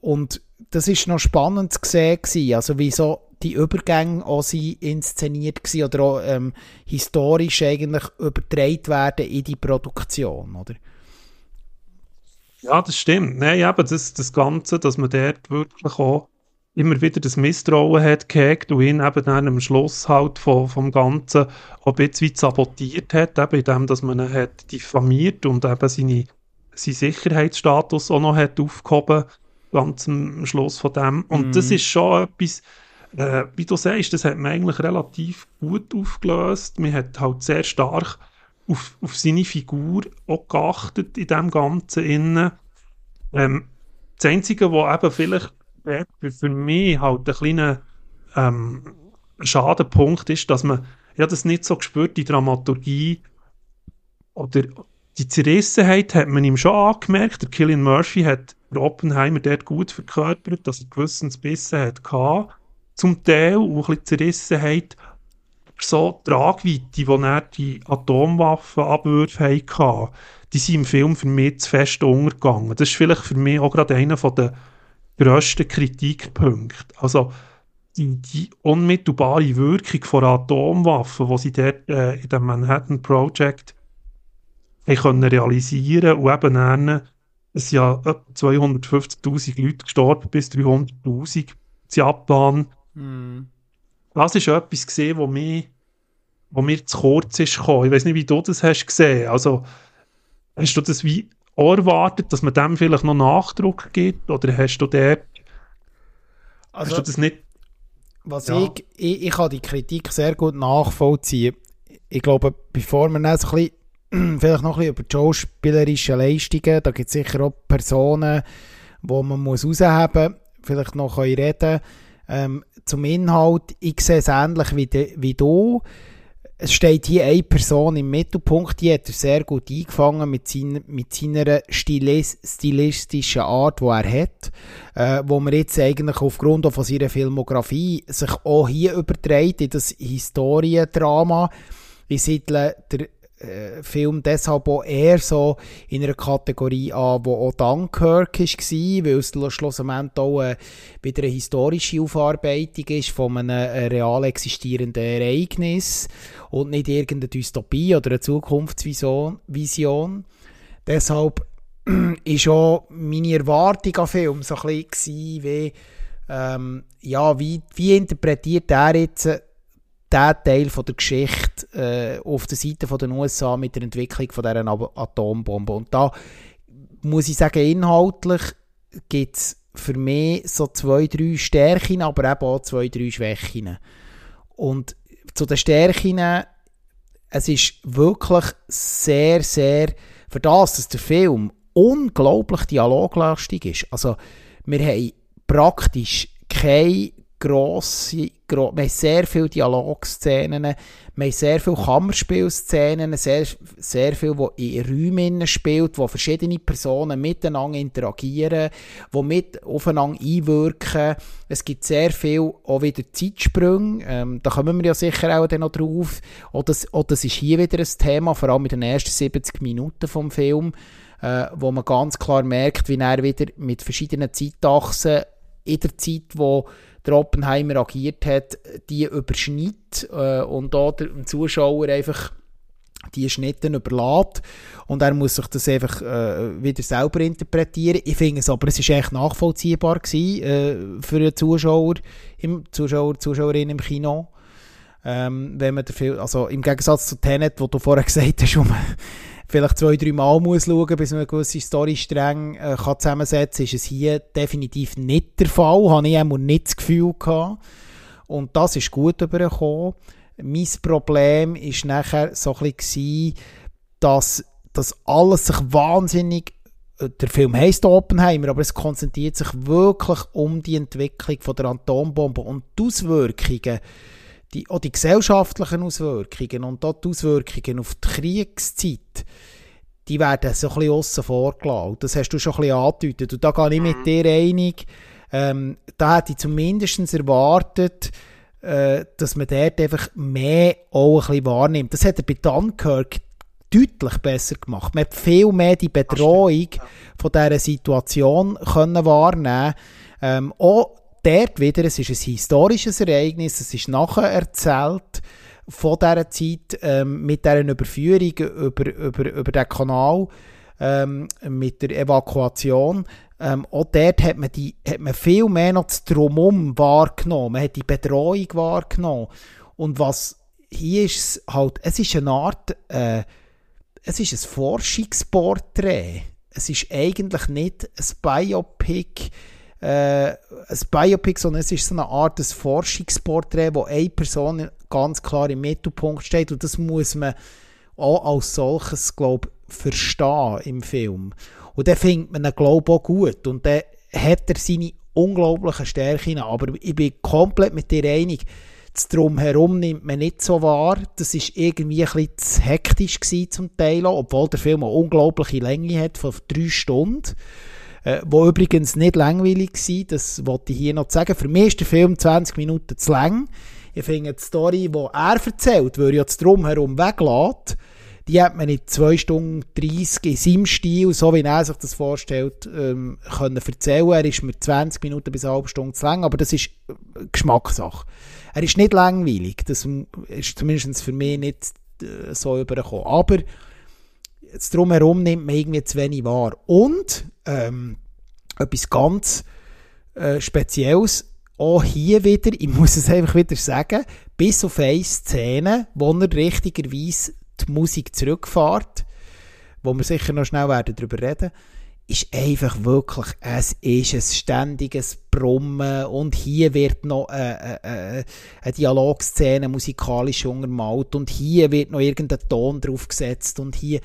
und das ist noch spannend zu sehen. Also wieso die Übergänge auch sie inszeniert gewesen oder auch ähm, historisch eigentlich übertragen werden in die Produktion, oder?
Ja, das stimmt. Nein, eben das, das Ganze, dass man dort wirklich auch immer wieder das Misstrauen hat gehegt und ihn eben dann am Schluss halt von, vom Ganzen auch ein bisschen sabotiert hat, eben indem, dass man ihn hat diffamiert und eben seine, seinen Sicherheitsstatus auch noch hat aufgehoben, ganz am Schluss von dem. Und
Mhm.
das ist schon etwas, äh, wie du sagst, das hat man eigentlich relativ gut aufgelöst. Man hat halt sehr stark auf, auf seine Figur auch geachtet in dem Ganzen innen. Ähm, das Einzige, was eben vielleicht für, mich halt ein kleiner ähm, Schadenpunkt ist, dass man ja das nicht so gespürt, die Dramaturgie oder die Zerrissenheit hat man ihm schon angemerkt. Der Killian Murphy hat Oppenheimer dort gut verkörpert, dass er gewissens Bissen hat gehabt, zum Teil, und ein bisschen Zerrissenheit, so die Tragweite, die er die Atomwaffenabwürfe hatten, die sind im Film für mich zu fest untergegangen. Das ist vielleicht für mich auch gerade einer der grössten Kritikpunkte. Also die, die unmittelbare Wirkung von Atomwaffen, die sie dort äh, in dem Manhattan Project können realisieren und eben dann, es sind ja etwa 250'000 Leute gestorben, bis 300'000 in Japan. Das ist etwas gesehen, wo mir, wo mir zu kurz ist gekommen. Ich weiß nicht, wie du das hast gesehen. Also, hast du das wie auch erwartet, dass man dem vielleicht noch Nachdruck gibt? Oder hast du dort,
Also,
hast du das nicht
was
Ja.
ich, ich, ich kann die Kritik sehr gut nachvollziehen. Ich glaube, bevor wir so ein bisschen, vielleicht noch ein bisschen über die schauspielerischen Leistungen, da gibt es sicher auch Personen, wo man muss rausheben muss, vielleicht noch können reden ähm, Zum Inhalt, ich sehe es ähnlich wie, de, wie du. Es steht hier eine Person im Mittelpunkt, die hat er sehr gut eingefangen mit, seiner mit seiner stilis stilistischen Art, die er hat, äh, wo man jetzt eigentlich aufgrund von seiner Filmografie sich auch hier überträgt in das Historiendrama. Ich siedle der äh, Film deshalb auch eher so in einer Kategorie an, wo auch Dunkirk war, weil es schlussendlich auch äh, wieder eine historische Aufarbeitung ist von einem äh, real existierenden Ereignis und nicht irgendeine Dystopie oder eine Zukunftsvision. Vision. Deshalb ist auch meine Erwartung an Film so ein bisschen wie, ähm, ja, wie, wie interpretiert er jetzt diesen Teil von der Geschichte äh, auf der Seite von den USA mit der Entwicklung von dieser Atombombe. Und da muss ich sagen, inhaltlich gibt es für mich so zwei, drei Stärken, aber eben auch zwei, drei Schwächen. Und zu den Stärken, es ist wirklich sehr, sehr, für das, dass der Film unglaublich dialoglastig ist. Also, wir haben praktisch keine grosse, gro wir haben sehr viele Dialogszenen, wir haben sehr viele Kammerspielszenen, sehr, sehr viel, wo in Räumen spielt, wo verschiedene Personen miteinander interagieren, wo mit aufeinander einwirken. Es gibt sehr viel auch wieder Zeitsprünge, ähm, da kommen wir ja sicher auch dann noch drauf. Auch das, das ist hier wieder ein Thema, vor allem in den ersten 70 Minuten vom Film, äh, wo man ganz klar merkt, wie er wieder mit verschiedenen Zeitachsen in der Zeit, wo der Oppenheimer agiert hat, die überschnitt äh, und da dem Zuschauer einfach die Schnitte überlässt und er muss sich das einfach äh, wieder selber interpretieren. Ich finde es aber, es ist echt nachvollziehbar gewesen, äh, für den Zuschauer, im Zuschauer, Zuschauerin im Kino. Ähm, wenn man dafür, also im Gegensatz zu Tenet, wo du vorher gesagt hast, wo man vielleicht zwei, drei Mal muss schauen, bis man eine gewisse Storystränge äh, kann zusammensetzen, ist es hier definitiv nicht der Fall. Habe ich einmal nicht das Gefühl gehabt. Und das ist gut übergekommen. Mein Problem ist nachher so ein bisschen, dass das alles sich wahnsinnig äh, der Film heisst Oppenheimer, aber es konzentriert sich wirklich um die Entwicklung von der Atombombe und die Auswirkungen, die, auch die gesellschaftlichen Auswirkungen und auch die Auswirkungen auf die Kriegszeit, die werden so ein bisschen aussen vorgelassen. Das hast du schon ein bisschen angedeutet. Und da gehe ich mit mhm. dir einig. Ähm, da hätte ich zumindest erwartet, äh, dass man dort einfach mehr auch ein bisschen wahrnimmt. Das hat er bei Dunkirk deutlich besser gemacht. Man hat viel mehr die Betreuung von dieser Situation können wahrnehmen ähm, Auch dort wieder, es ist ein historisches Ereignis, es ist nachher erzählt von dieser Zeit ähm, mit dieser Überführung über, über, über den Kanal, ähm, mit der Evakuation. Ähm, auch dort hat man, die, hat man viel mehr noch das Drumum wahrgenommen. Man hat die Bedrohung wahrgenommen. Und was hier ist, halt, es ist eine Art, äh, es ist ein Forschungsporträt. Es ist eigentlich nicht ein Biopic, äh, ein Biopic, sondern es ist so eine Art des Forschungsporträt, wo eine Person ganz klar im Mittelpunkt steht und das muss man auch als solches, glaube verstehen im Film. Und dann findet man ihn, glaube auch gut und dann hat er seine unglaublichen Stärken, aber ich bin komplett mit dir einig, das Drumherum nimmt man nicht so wahr. Das ist irgendwie ein bisschen zu hektisch gewesen zum Teil, obwohl der Film eine unglaubliche Länge hat von drei Stunden. Äh, wo übrigens nicht langweilig war, das wollte ich hier noch sagen. Für mich ist der Film 20 Minuten zu lang. Ich finde die Story, die er erzählt, wo er das Drumherum weglässt, die hat man in 2 Stunden 30 in seinem Stil, so wie er sich das vorstellt, ähm, können erzählen. Er ist mir 20 Minuten bis eine halbe Stunde zu lang, aber das ist äh, Geschmackssache. Er ist nicht langweilig, das ist zumindest für mich nicht äh, so übergekommen. Aber das Drumherum nimmt man irgendwie zu wenig wahr. Und ähm, etwas ganz äh, Spezielles, auch hier wieder, ich muss es einfach wieder sagen, bis auf eine Szene, wo er richtigerweise die Musik zurückfährt, wo wir sicher noch schnell werden darüber reden ist einfach wirklich, es ist ein ständiges Brummen und hier wird noch eine, eine, eine Dialogszene musikalisch untermalt und hier wird noch irgendein Ton draufgesetzt und hier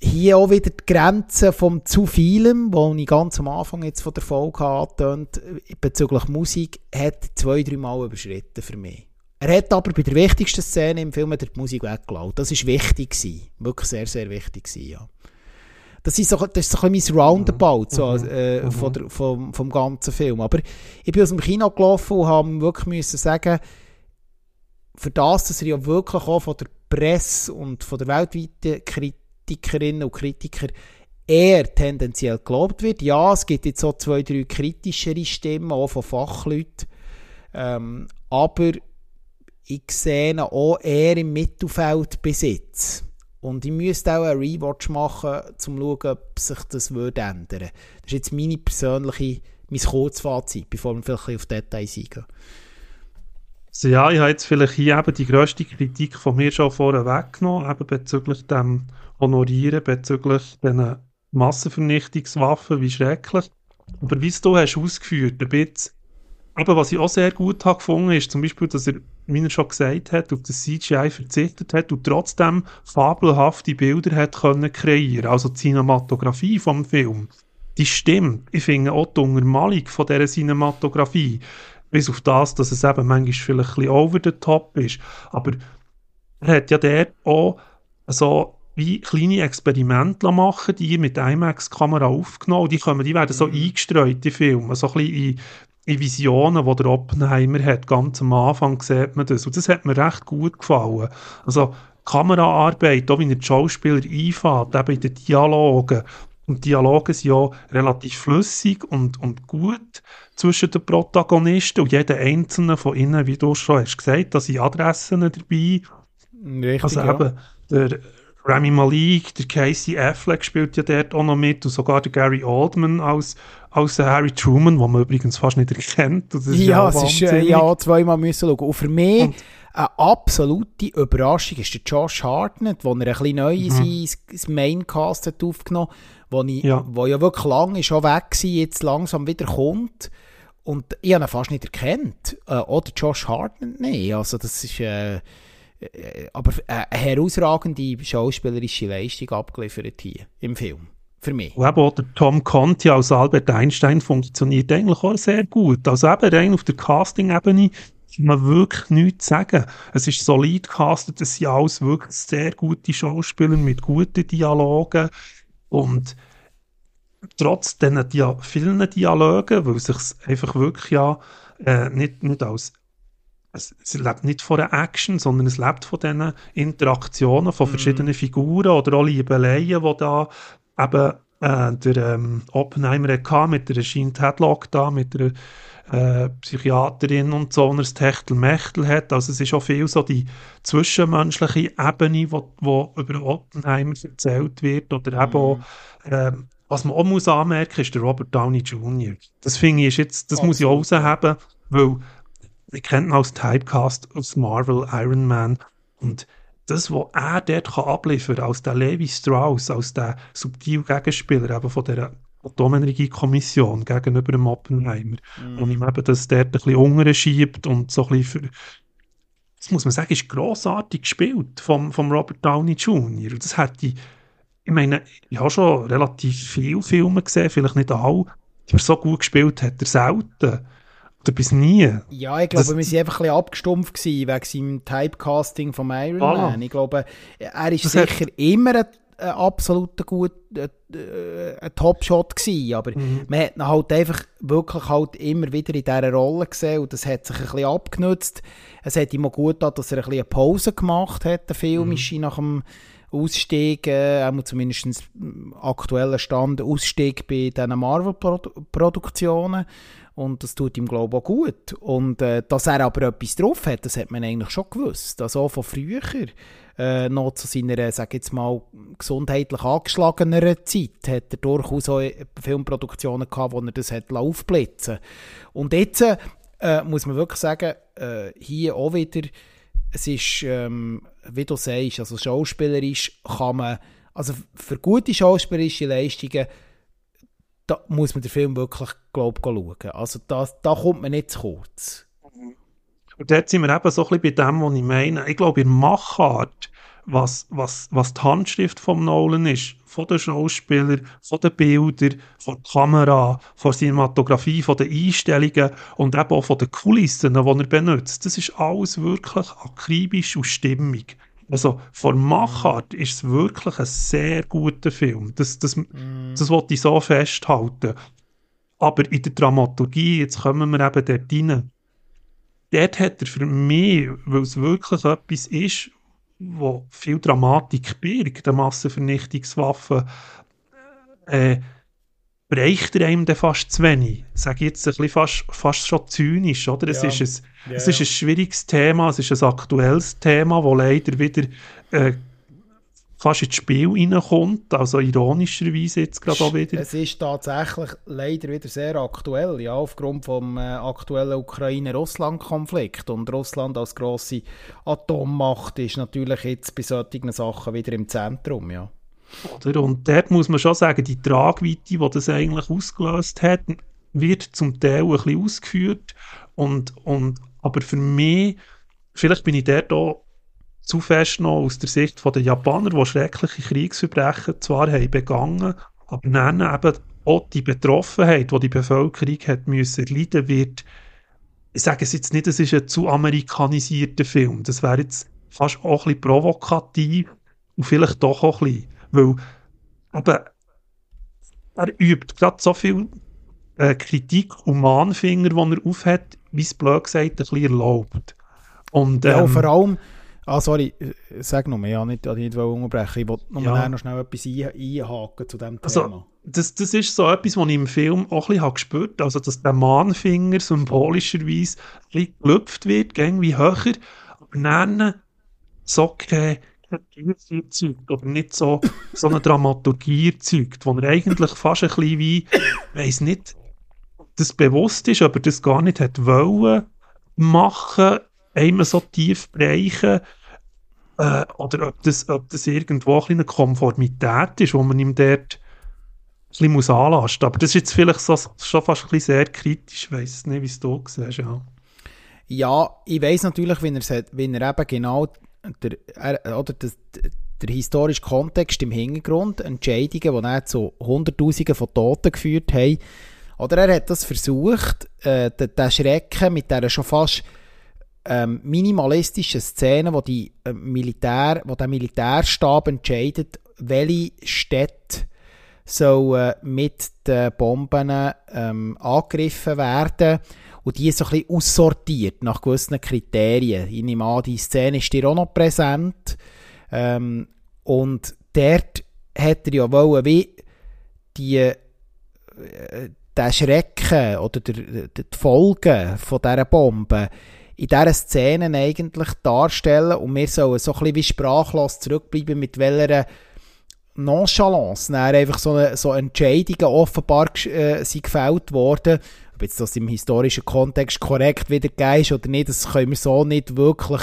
hier auch wieder die Grenze vom zu vielem, wo ich ganz am Anfang jetzt von der Folge angetönt bezüglich Musik, hat zwei, drei Mal überschritten für mich. Er hat aber bei der wichtigsten Szene im Film die Musik weggelassen. Das war wichtig. Gewesen. Wirklich sehr, sehr wichtig. Gewesen, ja. Das ist so, das ist so ein bisschen mein Roundabout so, mhm. äh, mhm. Von der, vom, vom ganzen Film. Aber ich bin aus dem Kino gelaufen und habe wirklich müssen sagen, für das, dass er ja wirklich auch von der Presse und von der weltweiten Kritikerinnen und Kritiker eher tendenziell gelobt wird. Ja, es gibt jetzt so zwei, drei kritischere Stimmen, auch von Fachleuten. Ähm, aber ich sehe ihn auch eher im Mittelfeld besitzt. Und ich müsste auch einen Rewatch machen, um zu schauen, ob sich das würde ändern würde. Das ist jetzt meine persönliche, mein Kurzfazit, bevor wir vielleicht auf Details eingehen.
Also ja, ich habe jetzt vielleicht hier eben die grösste Kritik von mir schon vorher weggenommen, eben bezüglich dem Honorieren, bezüglich diesen Massenvernichtungswaffen, wie schrecklich. Aber wie du hast ausgeführt, ein bisschen aber was ich auch sehr gut habe gefunden, ist zum Beispiel, dass er, wie er schon gesagt hat, auf das CGI verzichtet hat und trotzdem fabelhafte Bilder hat können kreieren. Also die Cinematografie vom Film. Die stimmt. Ich finde auch die Untermalung von dieser Cinematografie, bis auf das, dass es eben manchmal vielleicht ein bisschen over the top ist. Aber er hat ja dort auch so wie kleine Experimente machen, die mit IMAX-Kamera aufgenommen, die, kommen, die werden so mhm. eingestreut, die Filme, so ein bisschen in in Visionen, die der Oppenheimer hat, ganz am Anfang sieht man das. Und das hat mir recht gut gefallen. Also Kameraarbeit, auch wie er die Schauspieler einfährt, eben in den Dialogen, Und Dialoge sind ja relativ flüssig und, und gut zwischen den Protagonisten und jeder einzelne von ihnen, wie du schon hast gesagt, da sind Adressen dabei.
Richtig,
also
ja.
eben, der Rami Malik, der Casey Affleck spielt ja dort auch noch mit und sogar der Gary Oldman als, als Harry Truman, den man übrigens fast nicht erkennt. Das ist
ja,
auch
es ist äh, ja zweimal müssen schauen. Und für mich
Und-
eine absolute Überraschung ist der Josh Hartnett, wo er ein bisschen neu in
Mhm.
sein sein Maincast hat aufgenommen wo, ich,
Ja.
wo ja wirklich lange schon weg war, jetzt langsam wieder kommt. Und ich habe ihn fast nicht erkannt. Äh, oder Josh Hartnett nicht. Also das ist... Äh, aber äh, eine herausragende schauspielerische Leistung abgeliefert hier im Film. Für mich.
Und eben auch der Tom Conti als Albert Einstein funktioniert eigentlich auch sehr gut. Also eben rein auf der Casting-Ebene man wirklich nichts sagen. Es ist solid castet, es sind alles wirklich sehr gute Schauspieler mit guten Dialogen und trotz diesen Dia vielen Dialogen, weil es sich einfach wirklich ja äh, nicht, nicht als es, es lebt nicht von der Action, sondern es lebt von diesen Interaktionen von verschiedenen Figuren oder auch Liebeleien, die da eben äh, der ähm, Oppenheimer hatte mit der Jean Tadlock da, mit der äh, Psychiaterin und so, und er das Techtelmechtel hat. Also es ist auch viel so die zwischenmenschliche Ebene, wo, wo über Oppenheimer erzählt wird oder eben auch, ähm, was man auch muss anmerken, ist der Robert Downey Jr. Das finde ich ist jetzt, das muss ich auch rausheben, weil wir kennen ihn als Typecast aus Marvel, Iron Man und das, was er dort kann abliefern kann, als der Levi Strauss, als der subtil Gegenspieler eben von dieser Atomenergiekommission gegenüber dem Oppenheimer, und ihm eben das dort ein bisschen unterschiebt und so ein bisschen für, das muss man sagen, ist grossartig gespielt vom, vom Robert Downey Jr. Das hätte ich, ich meine, ich habe schon relativ viele Filme gesehen, vielleicht nicht alle, aber so gut gespielt hat er selten. Oder bis nie.
Ja, ich glaube,
Das-
wir sind einfach ein bisschen abgestumpft gewesen wegen seinem Typecasting vom Iron
Voilà.
Man. Ich glaube, er ist
Das hat-
sicher immer ein, ein absoluter gut, äh, äh, ein Top-Shot gewesen, aber
Mhm.
man hat ihn halt einfach wirklich halt immer wieder in dieser Rolle gesehen und das hat sich ein bisschen abgenutzt. Es hat ihm auch gut getan, dass er ein bisschen eine Pause gemacht hat, der filmische,
Mhm.
nach dem Ausstieg, äh, zumindest im aktuellen Stand, Ausstieg bei diesen Marvel-Produktionen. Und das tut ihm, glaube ich, auch gut. Und äh, dass er aber etwas drauf hat, das hat man eigentlich schon gewusst. Also auch von früher, äh, noch zu seiner, sag jetzt mal, gesundheitlich angeschlageneren Zeit, hat er durchaus auch Filmproduktionen gehabt, wo er das hat aufblitzen Und jetzt äh, muss man wirklich sagen, äh, hier auch wieder, es ist, ähm, wie du sagst, also schauspielerisch kann man, also für gute schauspielerische Leistungen, da muss man den Film wirklich, glaube schauen. Also da, da kommt man nicht zu kurz.
Und dort sind wir eben so ein bisschen bei dem, was ich meine. Ich glaube, in Machart, was, was, was die Handschrift von Nolan ist, von den Schauspielern, von den Bildern, von der Kamera, von der Cinematografie, von den Einstellungen und eben auch von den Kulissen, die er benutzt, das ist alles wirklich akribisch und stimmig. Also von Machart ist es wirklich ein sehr guter Film. Das, das, das wollte ich so festhalten. Aber in der Dramaturgie, jetzt kommen wir eben dort rein, dort hat er für mich, weil es wirklich etwas ist, wo viel Dramatik birgt, eine Massenvernichtungswaffe, äh, reicht er einem dann fast zu wenig. Ich sage jetzt ein bisschen fast, fast schon zynisch, oder? Es,
Ja.
ist ein,
Ja,
es ist
ja.
ein schwieriges Thema, es ist ein aktuelles Thema, das leider wieder äh, fast ins Spiel reinkommt, also ironischerweise jetzt gerade auch wieder.
Es ist tatsächlich leider wieder sehr aktuell, ja, aufgrund vom äh, aktuellen Ukraine-Russland-Konflikt. Und Russland als grosse Atommacht ist natürlich jetzt bei solchen Sachen wieder im Zentrum, ja.
Oder? Und dort muss man schon sagen, die Tragweite, die das eigentlich ausgelöst hat, wird zum Teil ein bisschen ausgeführt. Und, und, aber für mich, vielleicht bin ich dort auch zu fest noch aus der Sicht der Japaner, die schreckliche Kriegsverbrechen zwar haben begangen, aber dann eben auch die Betroffenheit, die die Bevölkerung hat müssen erleiden, wird, ich sage es jetzt nicht, es ist ein zu amerikanisierter Film. Das wäre jetzt fast auch ein bisschen provokativ und vielleicht doch auch ein bisschen. Weil eben, er übt gerade so viel äh, Kritik und Mahnfinger, die er aufhat, wie es blöd gesagt, ein bisschen erlaubt. Und,
Ja,
ähm,
und vor allem, Ah, sorry, äh, sag noch mehr, ja, nicht, nicht unterbrechen. Ich wollte noch, ja. noch schnell etwas ein, einhaken zu diesem
also,
Thema. Also,
das, das ist so etwas, was ich im Film auch ein bisschen gespürt habe, also dass der Mahnfinger symbolischerweise ein gelüpft wird, irgendwie höher, aber dann so kein erzeugt oder nicht so, so eine Dramaturgie erzeugt, wo er eigentlich fast ein bisschen wie, weiss nicht, das bewusst ist, aber das gar nicht hat wollen machen, einmal so tief bereichen, äh, oder ob das, ob das irgendwo ein eine Konformität ist, wo man ihm dort ein bisschen muss anlasten. Aber das ist jetzt vielleicht so, schon fast ein bisschen sehr kritisch, ich weiss nicht, wie es du siehst, ja.
Ja, ich weiss natürlich, wie er, wie er eben genau der, er, oder das, der historische Kontext im Hintergrund, Entscheidungen, die dann zu Hunderttausenden von Toten geführt haben. Oder er hat das versucht, äh, den, den Schrecken mit dieser schon fast ähm, minimalistischen Szene, wo, die, äh, Militär, wo der Militärstab entscheidet, welche Städte sollen mit den Bomben ähm, angegriffen werden und die so ein bisschen aussortiert nach gewissen Kriterien. Ich nehme an, die Szene ist dir auch noch präsent. Ähm, und dort hat er ja wollen, wie die, äh, den Schrecken oder der, die Folgen von dieser Bombe in dieser Szene eigentlich darstellen und wir sollen so ein bisschen wie sprachlos zurückbleiben, mit welcher Nonchalance einfach so, eine, so Entscheidungen offenbar äh, sind gefällt worden ob jetzt das im historischen Kontext korrekt wiedergegeben ist oder nicht, das können wir so nicht wirklich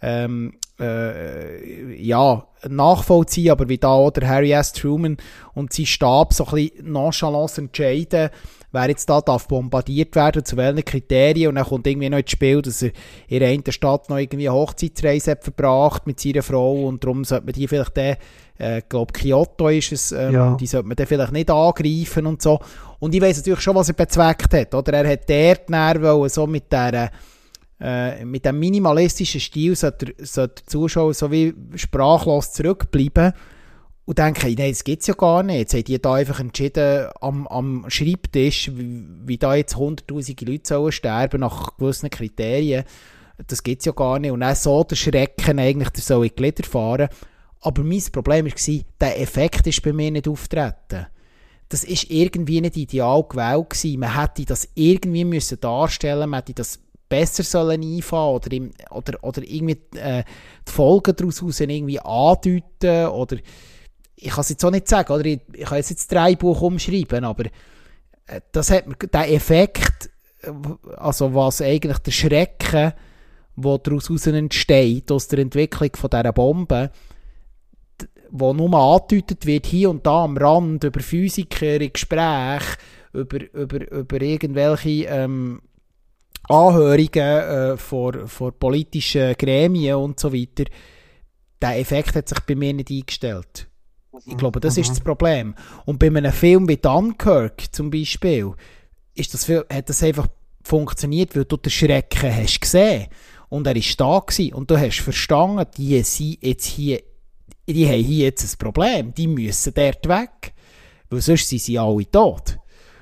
ähm, äh, ja, nachvollziehen, aber wie da auch der Harry S. Truman und sein Stab so ein bisschen nonchalant entscheiden, wer jetzt da darf bombardiert werden, zu welchen Kriterien und dann kommt irgendwie noch ins Spiel, dass er in einer Stadt noch irgendwie eine Hochzeitsreise hat verbracht mit seiner Frau und darum sollte man die vielleicht dann äh, glaube Kyoto ist es, ähm, ja. die sollte man dann vielleicht nicht angreifen und so. Und ich weiß natürlich schon, was er bezweckt hat, oder? Er hat dort dann so mit der äh, mit dem minimalistischen Stil sollte, sollte der Zuschauer so wie sprachlos zurückbleiben und denken, nein, das gibt es ja gar nicht. Jetzt haben die da einfach entschieden am, am Schreibtisch, wie, wie da jetzt hunderttausende Leute sollen sterben nach gewissen Kriterien. Das gibt es ja gar nicht. Und dann so der Schrecken eigentlich, der soll in die Glieder fahren. Aber mein Problem war, der Effekt ist bei mir nicht auftreten. Das ist irgendwie nicht ideal gewählt gewesen. Man hätte das irgendwie müssen darstellen, man hätte das besser sollen einfahren oder, im, oder, oder irgendwie äh, die Folgen daraus irgendwie andeuten oder ich kann es jetzt auch nicht sagen, oder ich, ich kann jetzt, jetzt drei Buch umschreiben, aber äh, das hat der Effekt, äh, also was eigentlich der Schrecken, der daraus entsteht, aus der Entwicklung von dieser Bombe, wo nur angedeutet wird, hier und da am Rand, über Physiker in Gespräch, über, über, über irgendwelche ähm, Anhörungen äh, vor, vor politischen Gremien und so weiter, der Effekt hat sich bei mir nicht eingestellt. Ich glaube, das mhm. ist das Problem. Und bei einem Film wie Dunkirk zum Beispiel, ist das, hat das einfach funktioniert, weil du den Schrecken hast gesehen und er ist da gewesen und du hast verstanden, die sind jetzt hier die haben hier jetzt ein Problem, die müssen dort weg, weil sonst sind sie alle tot.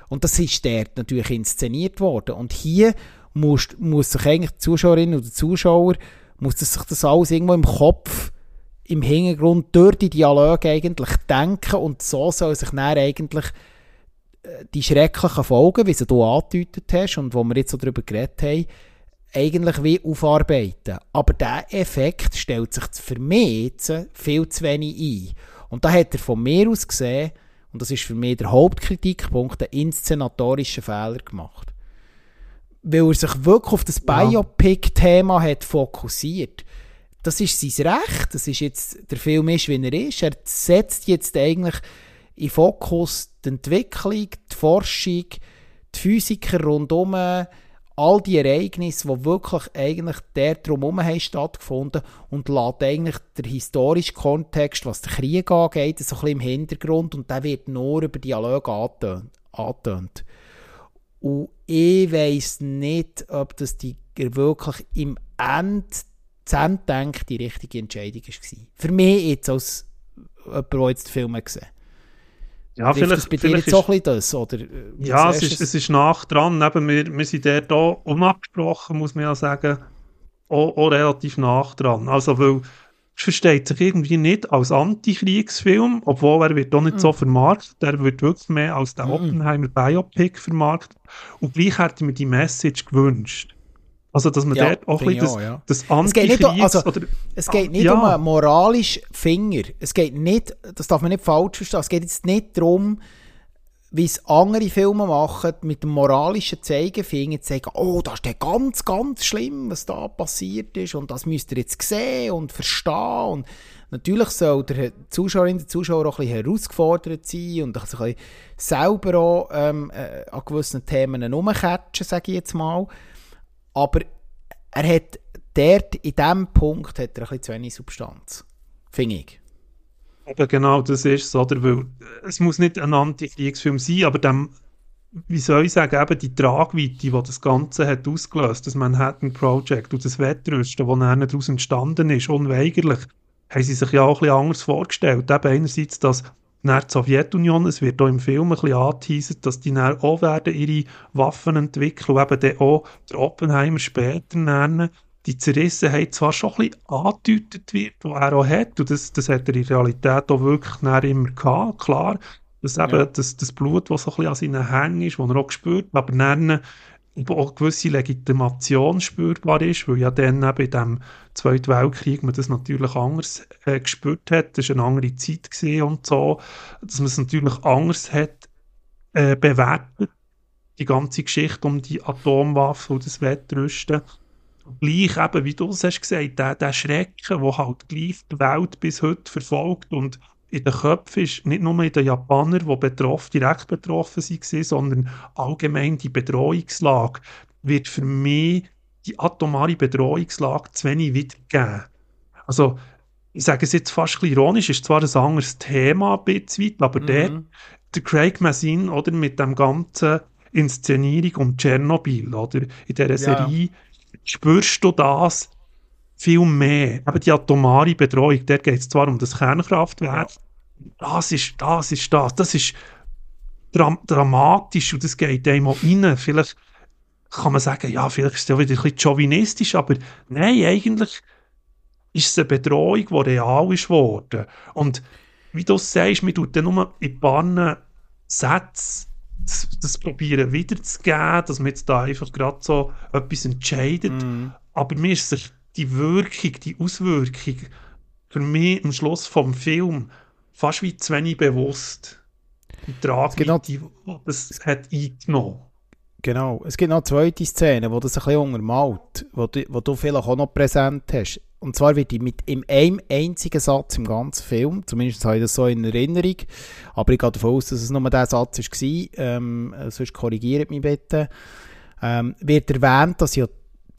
Und das ist dort natürlich inszeniert worden. Und hier muss, muss sich eigentlich die Zuschauerin oder Zuschauer, muss sich das alles irgendwo im Kopf, im Hintergrund durch die Dialoge eigentlich denken und so soll sich dann eigentlich äh, die schrecklichen Folgen, wie sie du angedeutet hast und wo wir jetzt so darüber geredet haben, eigentlich wie aufarbeiten. Aber der Effekt stellt sich für mich jetzt viel zu wenig ein. Und da hat er von mir aus gesehen, und das ist für mich der Hauptkritikpunkt, einen inszenatorischen Fehler gemacht. Weil er sich wirklich auf das Biopic-Thema hat fokussiert. Das ist sein Recht, das ist jetzt, der Film ist, wie er ist. Er setzt jetzt eigentlich in Fokus die Entwicklung, die Forschung, die Physiker rundherum, all die Ereignisse, die wirklich eigentlich der drumherum haben stattgefunden und lässt eigentlich der historische Kontext, was den Krieg angeht, so ein bisschen im Hintergrund und der wird nur über Dialog angetönt. Und ich weiss nicht, ob das die wirklich im End denkt die richtige Entscheidung war. Für mich jetzt als jemand, der jetzt den Film gesehen.
Ja, vielleicht,
das bei dir jetzt auch ein das, oder? Äh,
ja, es ist, es ist nach dran. Eben, wir, wir sind dort auch unabgesprochen, muss man ja sagen, auch, auch relativ nach dran. Also, weil es versteht sich irgendwie nicht als Antikriegsfilm, obwohl er wird auch nicht mm. so vermarktet, er wird wirklich mehr als der mm. Oppenheimer Biopic vermarktet und gleich hätte mir die Message gewünscht. Also, dass man ja, dort auch ein bisschen das, ja. das Antikriegs...
Also, oder, es geht nicht ja. um einen moralischen Finger. Es geht nicht, das darf man nicht falsch verstehen, es geht jetzt nicht darum, wie es andere Filme machen, mit dem moralischen Zeigefinger zu sagen, oh, das ist ja ganz, ganz schlimm, was da passiert ist und das müsst ihr jetzt sehen und verstehen und natürlich soll der Zuschauerin, der Zuschauer auch ein bisschen herausgefordert sein und ein bisschen selber auch ähm, äh, an gewissen Themen herumcatchen, sage ich jetzt mal, aber er hat dort, in diesem Punkt, hat er ein bisschen zu wenig Substanz, finde ich.
Eben genau, das ist es, oder? Weil es muss nicht ein Antikriegsfilm sein, aber dem, wie soll ich sagen, eben die Tragweite, die das Ganze hat ausgelöst, das Manhattan Project und das Wettrüsten, das dann daraus entstanden ist, unweigerlich, haben sie sich ja auch ein bisschen anders vorgestellt. Eben einerseits, dass nach der Sowjetunion, es wird auch im Film ein bisschen angeteasert, dass die dann auch werden ihre Waffen entwickeln und eben dann auch der Oppenheimer später nennen die Zerrissenheit zwar schon ein bisschen angedeutet wird, die er auch hat, und das, das hat er in Realität auch wirklich immer gehabt, klar, dass eben ja. das, das Blut, das so ein bisschen an seinen Hängen ist, das er auch spürt, aber dann auch eine gewisse Legitimation spürbar ist, weil ja dann eben in dem Zweiten Weltkrieg man das natürlich anders äh, gespürt hat, das war eine andere Zeit und so, dass man es natürlich anders hat äh, bewertet, die ganze Geschichte um die Atomwaffe und das Wettrüsten. Gleich eben, wie du es hast gesagt, der, der Schrecken, der halt gleich die Welt bis heute verfolgt und in den Köpfen ist nicht nur in den Japanern, die betroffen, direkt betroffen waren, sondern allgemein die Bedrohungslage, wird für mich die atomare Bedrohungslage zu wenig wiedergegeben. Also, ich sage es jetzt fast ironisch, ist zwar ein anderes Thema ein bisschen weit, aber mhm. der, der Craig Mazin, oder, mit dem ganzen Inszenierung um Tschernobyl, oder, in dieser ja. Serie, spürst du das viel mehr. Eben die atomare Bedrohung, der geht es zwar um das Kernkraftwerk, das ist das, ist das, das ist dram dramatisch und das geht einem auch rein. Vielleicht kann man sagen, ja, vielleicht ist es ja wieder ein bisschen chauvinistisch, aber nein, eigentlich ist es eine Bedrohung, die real ist worden. Und wie du sagst, man tut dann nur in ein paar Sätzen das, das probieren wiederzugeben, dass man jetzt da einfach gerade so etwas entscheidet. Mm. Aber mir ist sich die Wirkung, die Auswirkung für mich am Schluss vom Film fast wie zu wenig bewusst. Die Tragweite, genau. die das hat eingenommen.
Genau. Es gibt noch eine zweite Szene, wo das ein bisschen untermalt, wo du, wo du vielleicht auch noch präsent hast. Und zwar wird die mit in einem einzigen Satz im ganzen Film, zumindest habe ich das so in Erinnerung, aber ich gehe davon aus, dass es nur der Satz war, ähm, sonst korrigiert mich bitte, ähm, wird erwähnt, dass ja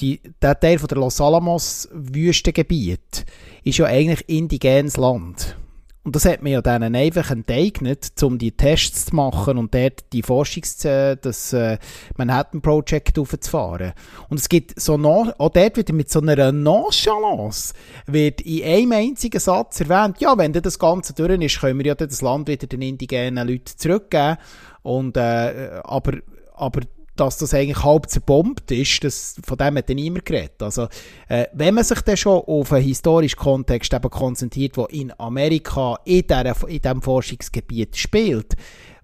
die, der Teil von der Los Alamos Wüstengebiet ist ja eigentlich indigenes Land. Und das hat man ja dann einfach enteignet, um die Tests zu machen und dort die Forschungs-, äh, das äh, Manhattan Project aufzufahren. Und es gibt so auch dort wird mit so einer Nonchalance, wird in einem einzigen Satz erwähnt, ja, wenn das Ganze durch ist, können wir ja das Land wieder den indigenen Leuten zurückgeben. Und, äh, aber, aber dass das eigentlich halb zerbombt ist, das, von dem hat dann niemand geredet. Also, äh, wenn man sich dann schon auf einen historischen Kontext eben konzentriert, der in Amerika, in, der, in diesem Forschungsgebiet spielt,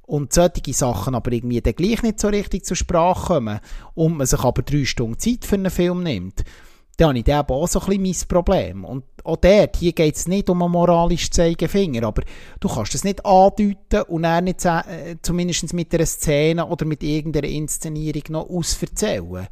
und solche Sachen aber irgendwie dann gleich nicht so richtig zur Sprache kommen und man sich aber drei Stunden Zeit für einen Film nimmt, dann habe ich eben auch so ein bisschen mein Problem. Und auch dort, hier geht es nicht um einen moralischen Zeigefinger, aber du kannst das nicht andeuten und dann nicht äh, zumindest mit einer Szene oder mit irgendeiner Inszenierung noch ausverzählen.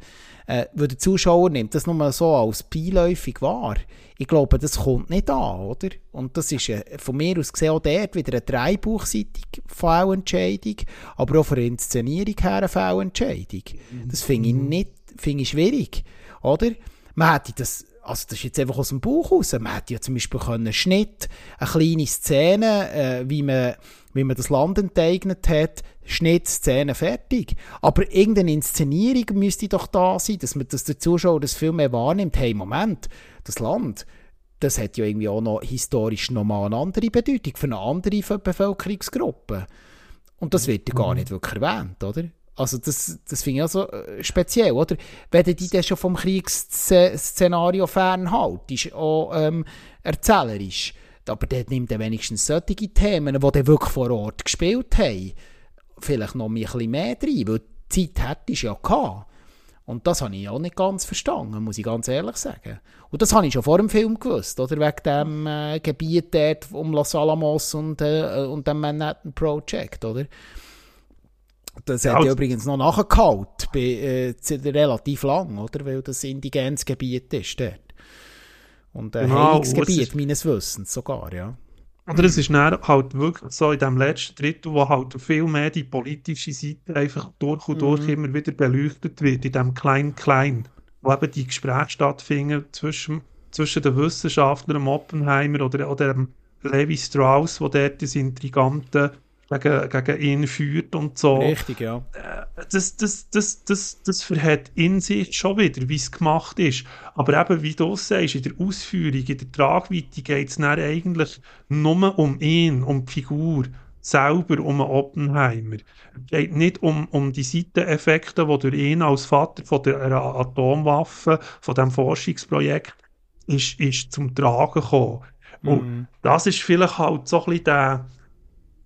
Äh, weil der Zuschauer nimmt das nur so als beiläufig wahr. Ich glaube, das kommt nicht an, oder? Und das ist äh, von mir aus gesehen auch dort wieder eine dreibuchseitige Fehlentscheidung, aber auch von der Inszenierung her eine Fehlentscheidung. Das finde ich mhm. nicht, finde ich schwierig, oder? Man hätte das, also das ist jetzt einfach aus dem Buch raus, man hätte ja zum Beispiel können Schnitt, eine kleine Szene, äh, wie man wie man das Land enteignet hat, Schnitt, Szene, fertig. Aber irgendeine Inszenierung müsste doch da sein, dass, man, dass der Zuschauer das viel mehr wahrnimmt. Hey, Moment, das Land, das hat ja irgendwie auch noch historisch nochmal eine andere Bedeutung für eine andere Bevölkerungsgruppe. Und das wird ja gar mhm. nicht wirklich erwähnt, oder? Also das, das finde ich also speziell, oder? Wenn du dich dann schon vom Kriegsszenario fernhaltest, auch ähm, erzählerisch, aber dort nimmt er wenigstens solche Themen, die dann wirklich vor Ort gespielt haben, vielleicht noch ein bisschen mehr rein, weil die Zeit hättest du ja gehabt. Und das habe ich auch nicht ganz verstanden, muss ich ganz ehrlich sagen. Und das habe ich schon vor dem Film gewusst, oder? Wegen dem äh, Gebiet dort um Los Alamos und, äh, und dem Manhattan Project, oder? Das hat ja übrigens noch nachgeholt, bei, äh, relativ lang, oder? Weil das indigenes Gebiet ist dort. Und ein genau, Heilungsgebiet meines Wissens sogar, ja.
Oder es ist dann halt wirklich so in dem letzten Drittel, wo halt viel mehr die politische Seite einfach durch und durch mhm. immer wieder beleuchtet wird, in dem Klein-Klein, wo eben die Gespräche stattfinden zwischen, zwischen den Wissenschaftlern, Oppenheimer oder, oder Levi Strauss, wo dort das intrigante gegen, gegen ihn führt und so.
Richtig, ja.
Äh, das, das, das, das, das verhält in sich schon wieder, wie es gemacht ist. Aber eben, wie du sagst, in der Ausführung, in der Tragweite geht es dann eigentlich nur um ihn, um die Figur selber, um einen Oppenheimer. Es geht nicht um, um die Seiteneffekte, die durch ihn als Vater von der Atomwaffe, von dem Forschungsprojekt, ist, ist zum Tragen gekommen. Und mhm. das ist vielleicht halt so ein bisschen der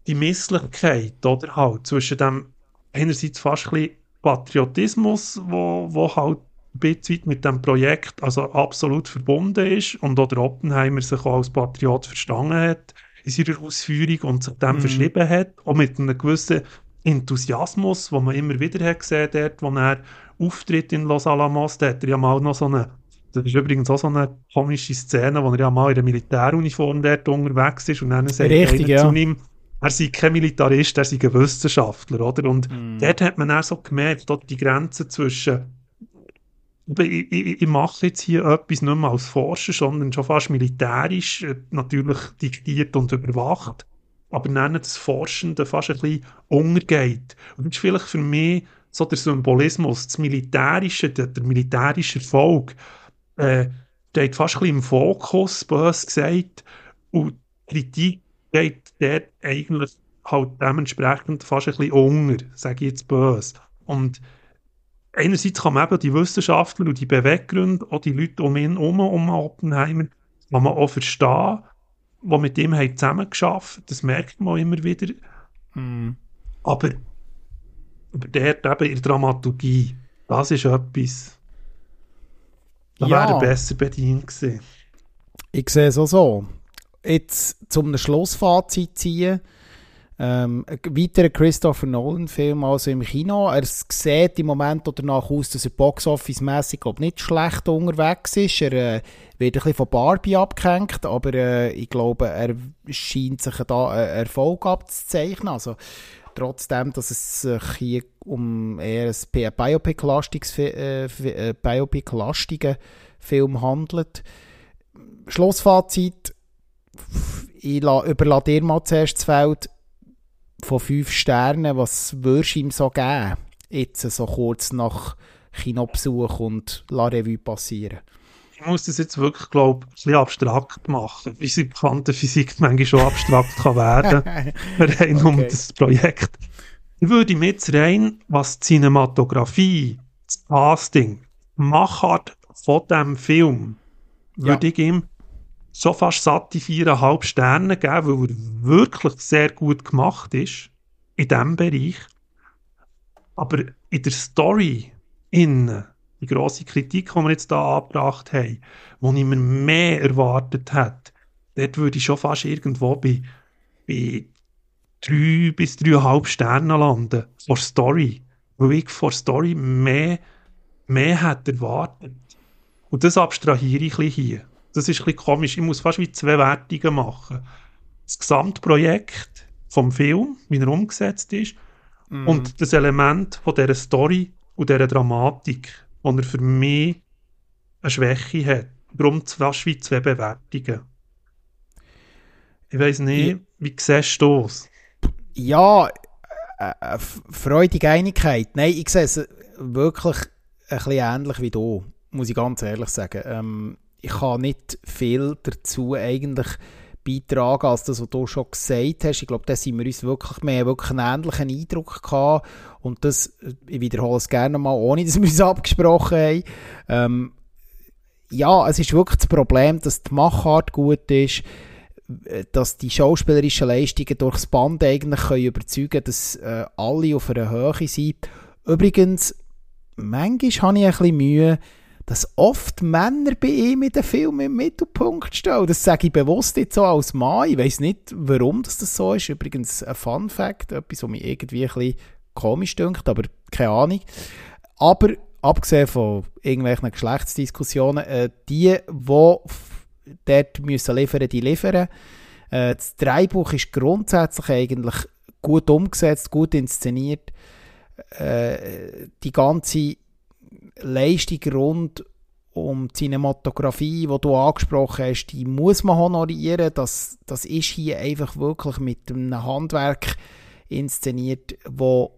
die Misslichkeit, oder halt, zwischen dem einerseits fast ein bisschen Patriotismus, wo, wo halt ein bisschen mit dem Projekt also absolut verbunden ist und auch der Oppenheimer sich auch als Patriot verstanden hat in seiner Ausführung und sich dem mhm. verschrieben hat, auch mit einem gewissen Enthusiasmus, wo man immer wieder hat gesehen dort, wo er auftritt in Los Alamos, da hat er ja mal noch so eine das ist übrigens auch so eine komische Szene, wo er ja mal in der Militäruniform dort unterwegs ist und dann sagt
Richtig,
einer ja. zu ihm, er sei kein Militarist, er sei ein Wissenschaftler, oder? Und mm. dort hat man auch so gemerkt, dort die Grenze zwischen ich, ich, ich, mache jetzt hier etwas nicht mehr als Forscher, sondern schon fast militärisch, äh, natürlich diktiert und überwacht, aber nennen das Forschende fast ein bisschen untergeht. Und das ist vielleicht für mich so der Symbolismus, das Militärische, der, der militärische Erfolg, äh, steht fast ein bisschen im Fokus, bös gesagt, und Kritik geht dort eigentlich halt dementsprechend fast ein bisschen unter, sage ich jetzt böse. Und einerseits kann man eben die Wissenschaftler und die Beweggründe, auch die Leute um ihn herum, um Oppenheimer, kann man auch verstehen, die mit ihm haben zusammengearbeitet das merkt man immer wieder. Mm. Aber, aber dort eben in der Dramaturgie, das ist etwas, da ja. wäre er besser bedient gewesen.
Ich sehe es auch so jetzt zum Schlussfazit ziehen. Ähm, weiterer Christopher Nolan-Film also im Kino. Er sieht im Moment danach aus, dass er Boxoffice-mässig nicht schlecht unterwegs ist. Er äh, wird ein bisschen von Barbie abgehängt, aber äh, ich glaube, er scheint sich da einen Erfolg abzuzeichnen. Also, trotzdem, dass es sich hier um eher ein Biopic-lastigen äh, äh, Biopic Film handelt. Schlussfazit ich überlasse dir mal zuerst das Feld von fünf Sternen. Was würdest du ihm so geben? Jetzt so kurz nach Kinobesuch und La Revue passieren.
Ich muss das jetzt wirklich, glaube ich, ein bisschen abstrakt machen, wie sie Quantenphysik manchmal schon abstrakt kann werden kann. rein okay. um das Projekt. Ich würde ihm jetzt rein, was die Cinematografie, das Casting, Machart von diesem Film, ja. würde ich ihm so fast satte viereinhalb Sterne geben, weil er wirklich sehr gut gemacht ist in diesem Bereich. Aber in der Story innen, die grosse Kritik, die wir jetzt hier angebracht haben, wo ich mir mehr erwartet hätte, dort würde ich schon fast irgendwo bei, bei drei bis dreieinhalb Sternen landen. Vor Story. Weil ich vor Story mehr, mehr hätte erwartet. Und das abstrahiere ich hier das ist ein bisschen komisch. Ich muss fast wie zwei Wertungen machen. Das Gesamtprojekt vom Film, wie er umgesetzt ist, mm. und das Element von dieser Story und dieser Dramatik, wo er für mich eine Schwäche hat. Darum fast wie zwei Bewertungen. Ich weiß nicht, ja. wie siehst du das?
Ja, äh, äh, freudige Einigkeit. Nein, ich sehe es wirklich ein bisschen ähnlich wie du, muss ich ganz ehrlich sagen. Ähm, ich kann nicht viel dazu eigentlich beitragen als das, was du schon gesagt hast. Ich glaube, da sind wir uns wirklich, mehr wirklich einen ähnlichen Eindruck gehabt. Und das, ich wiederhole es gerne mal, ohne dass wir uns abgesprochen haben. Ähm, ja, es ist wirklich das Problem, dass die Machart gut ist, dass die schauspielerischen Leistungen durchs Band eigentlich können überzeugen können, dass äh, alle auf einer Höhe sind. Übrigens, manchmal habe ich ein bisschen Mühe, dass oft Männer bei ihm in den Filmen im Mittelpunkt stehen. Das sage ich bewusst jetzt so als Mann. Ich weiß nicht, warum das, so ist. Übrigens ein Fun Fact, etwas, was mich irgendwie ein bisschen komisch dünkt, aber keine Ahnung. Aber abgesehen von irgendwelchen Geschlechtsdiskussionen, äh, die, die dort müssen liefern, die liefern. Äh, das Drehbuch ist grundsätzlich eigentlich gut umgesetzt, gut inszeniert. Äh, die ganze Leistung rund um die Cinematografie, die du angesprochen hast, die muss man honorieren. Das, das ist hier einfach wirklich mit einem Handwerk inszeniert, wo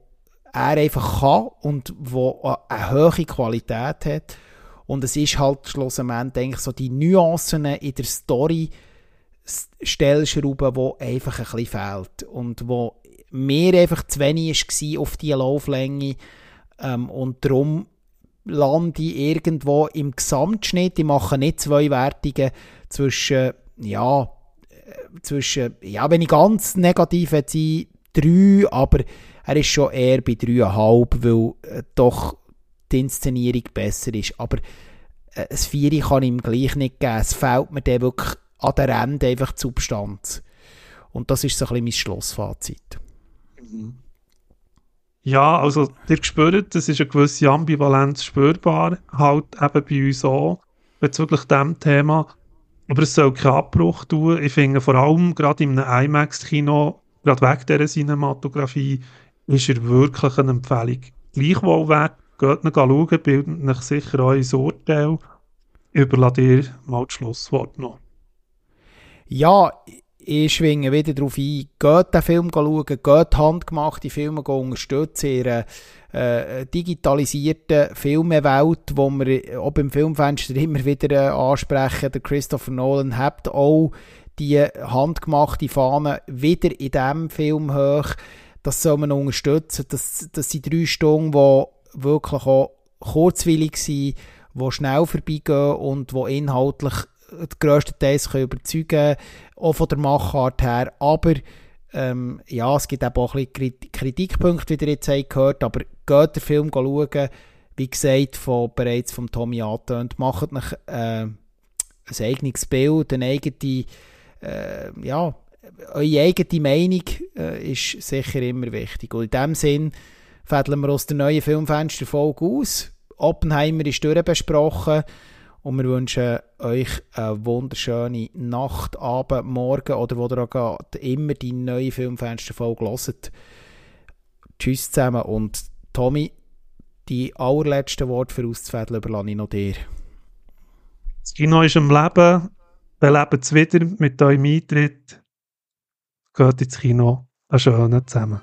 er einfach kann und wo eine hohe Qualität hat. Und es ist halt schlussendlich eigentlich so die Nuancen in der Story Stellschrauben, wo einfach ein bisschen fehlt und wo mir einfach zu wenig war auf diese Lauflänge ähm, und darum lande ich irgendwo im Gesamtschnitt, ich mache nicht zwei Wertungen zwischen, ja, äh, zwischen, ja, wenn ich ganz negativ sein drei, aber er ist schon eher bei dreieinhalb, weil äh, doch die Inszenierung besser ist. Aber äh, ein Vieri kann ihm gleich nicht geben. Es fehlt mir dann wirklich an der Ende einfach die Substanz. Und das ist so ein bisschen mein Schlussfazit.
Ja, also ihr spürt, es ist eine gewisse Ambivalenz spürbar, halt eben bei uns auch, bezüglich diesem Thema. Aber es soll keinen Abbruch tun. Ich finde vor allem gerade in einem IMAX-Kino, gerade wegen dieser Cinematografie, ist er wirklich eine Empfehlung. Gleichwohl wert, geht noch schauen, bildet euch sicher euer Urteil. Überlasse dir mal das Schlusswort noch.
Ja, ich schwinge wieder darauf ein, geht den Film schauen, geht handgemachte Filme unterstützen, ihre äh, digitalisierten Filmewelt, wo wir auch beim Filmfenster immer wieder äh, ansprechen, der Christopher Nolan hat auch die handgemachte Fahne wieder in diesem Film hoch das soll man unterstützen. Das, das sind drei Stunden, die wirklich auch kurzwillig sind, die schnell vorbeigehen und die inhaltlich grösstenteils überzeugen können, auch von der Machart her. Aber ähm, ja, es gibt auch ein bisschen Kritikpunkte, wie ihr jetzt gehört, aber geht den Film schauen, wie gesagt, von, bereits vom Tommy angetönt, macht euch äh, ein eigenes Bild, eine eigene, äh, ja, eure eigene Meinung äh, ist sicher immer wichtig. Und in dem Sinn fädeln wir aus der neuen Filmfensterfolge aus. Oppenheimer ist durchbesprochen und wir wünschen euch eine wunderschöne Nacht, Abend, Morgen oder wo ihr auch geht, immer die neue Filmfensterfolge hört. Tschüss zusammen und Tommy, die allerletzten Worte für auszufädeln überlasse ich noch dir.
Das Kino ist am Leben, wir leben es wieder mit eurem Eintritt geht ins Kino. Einen schönen zusammen.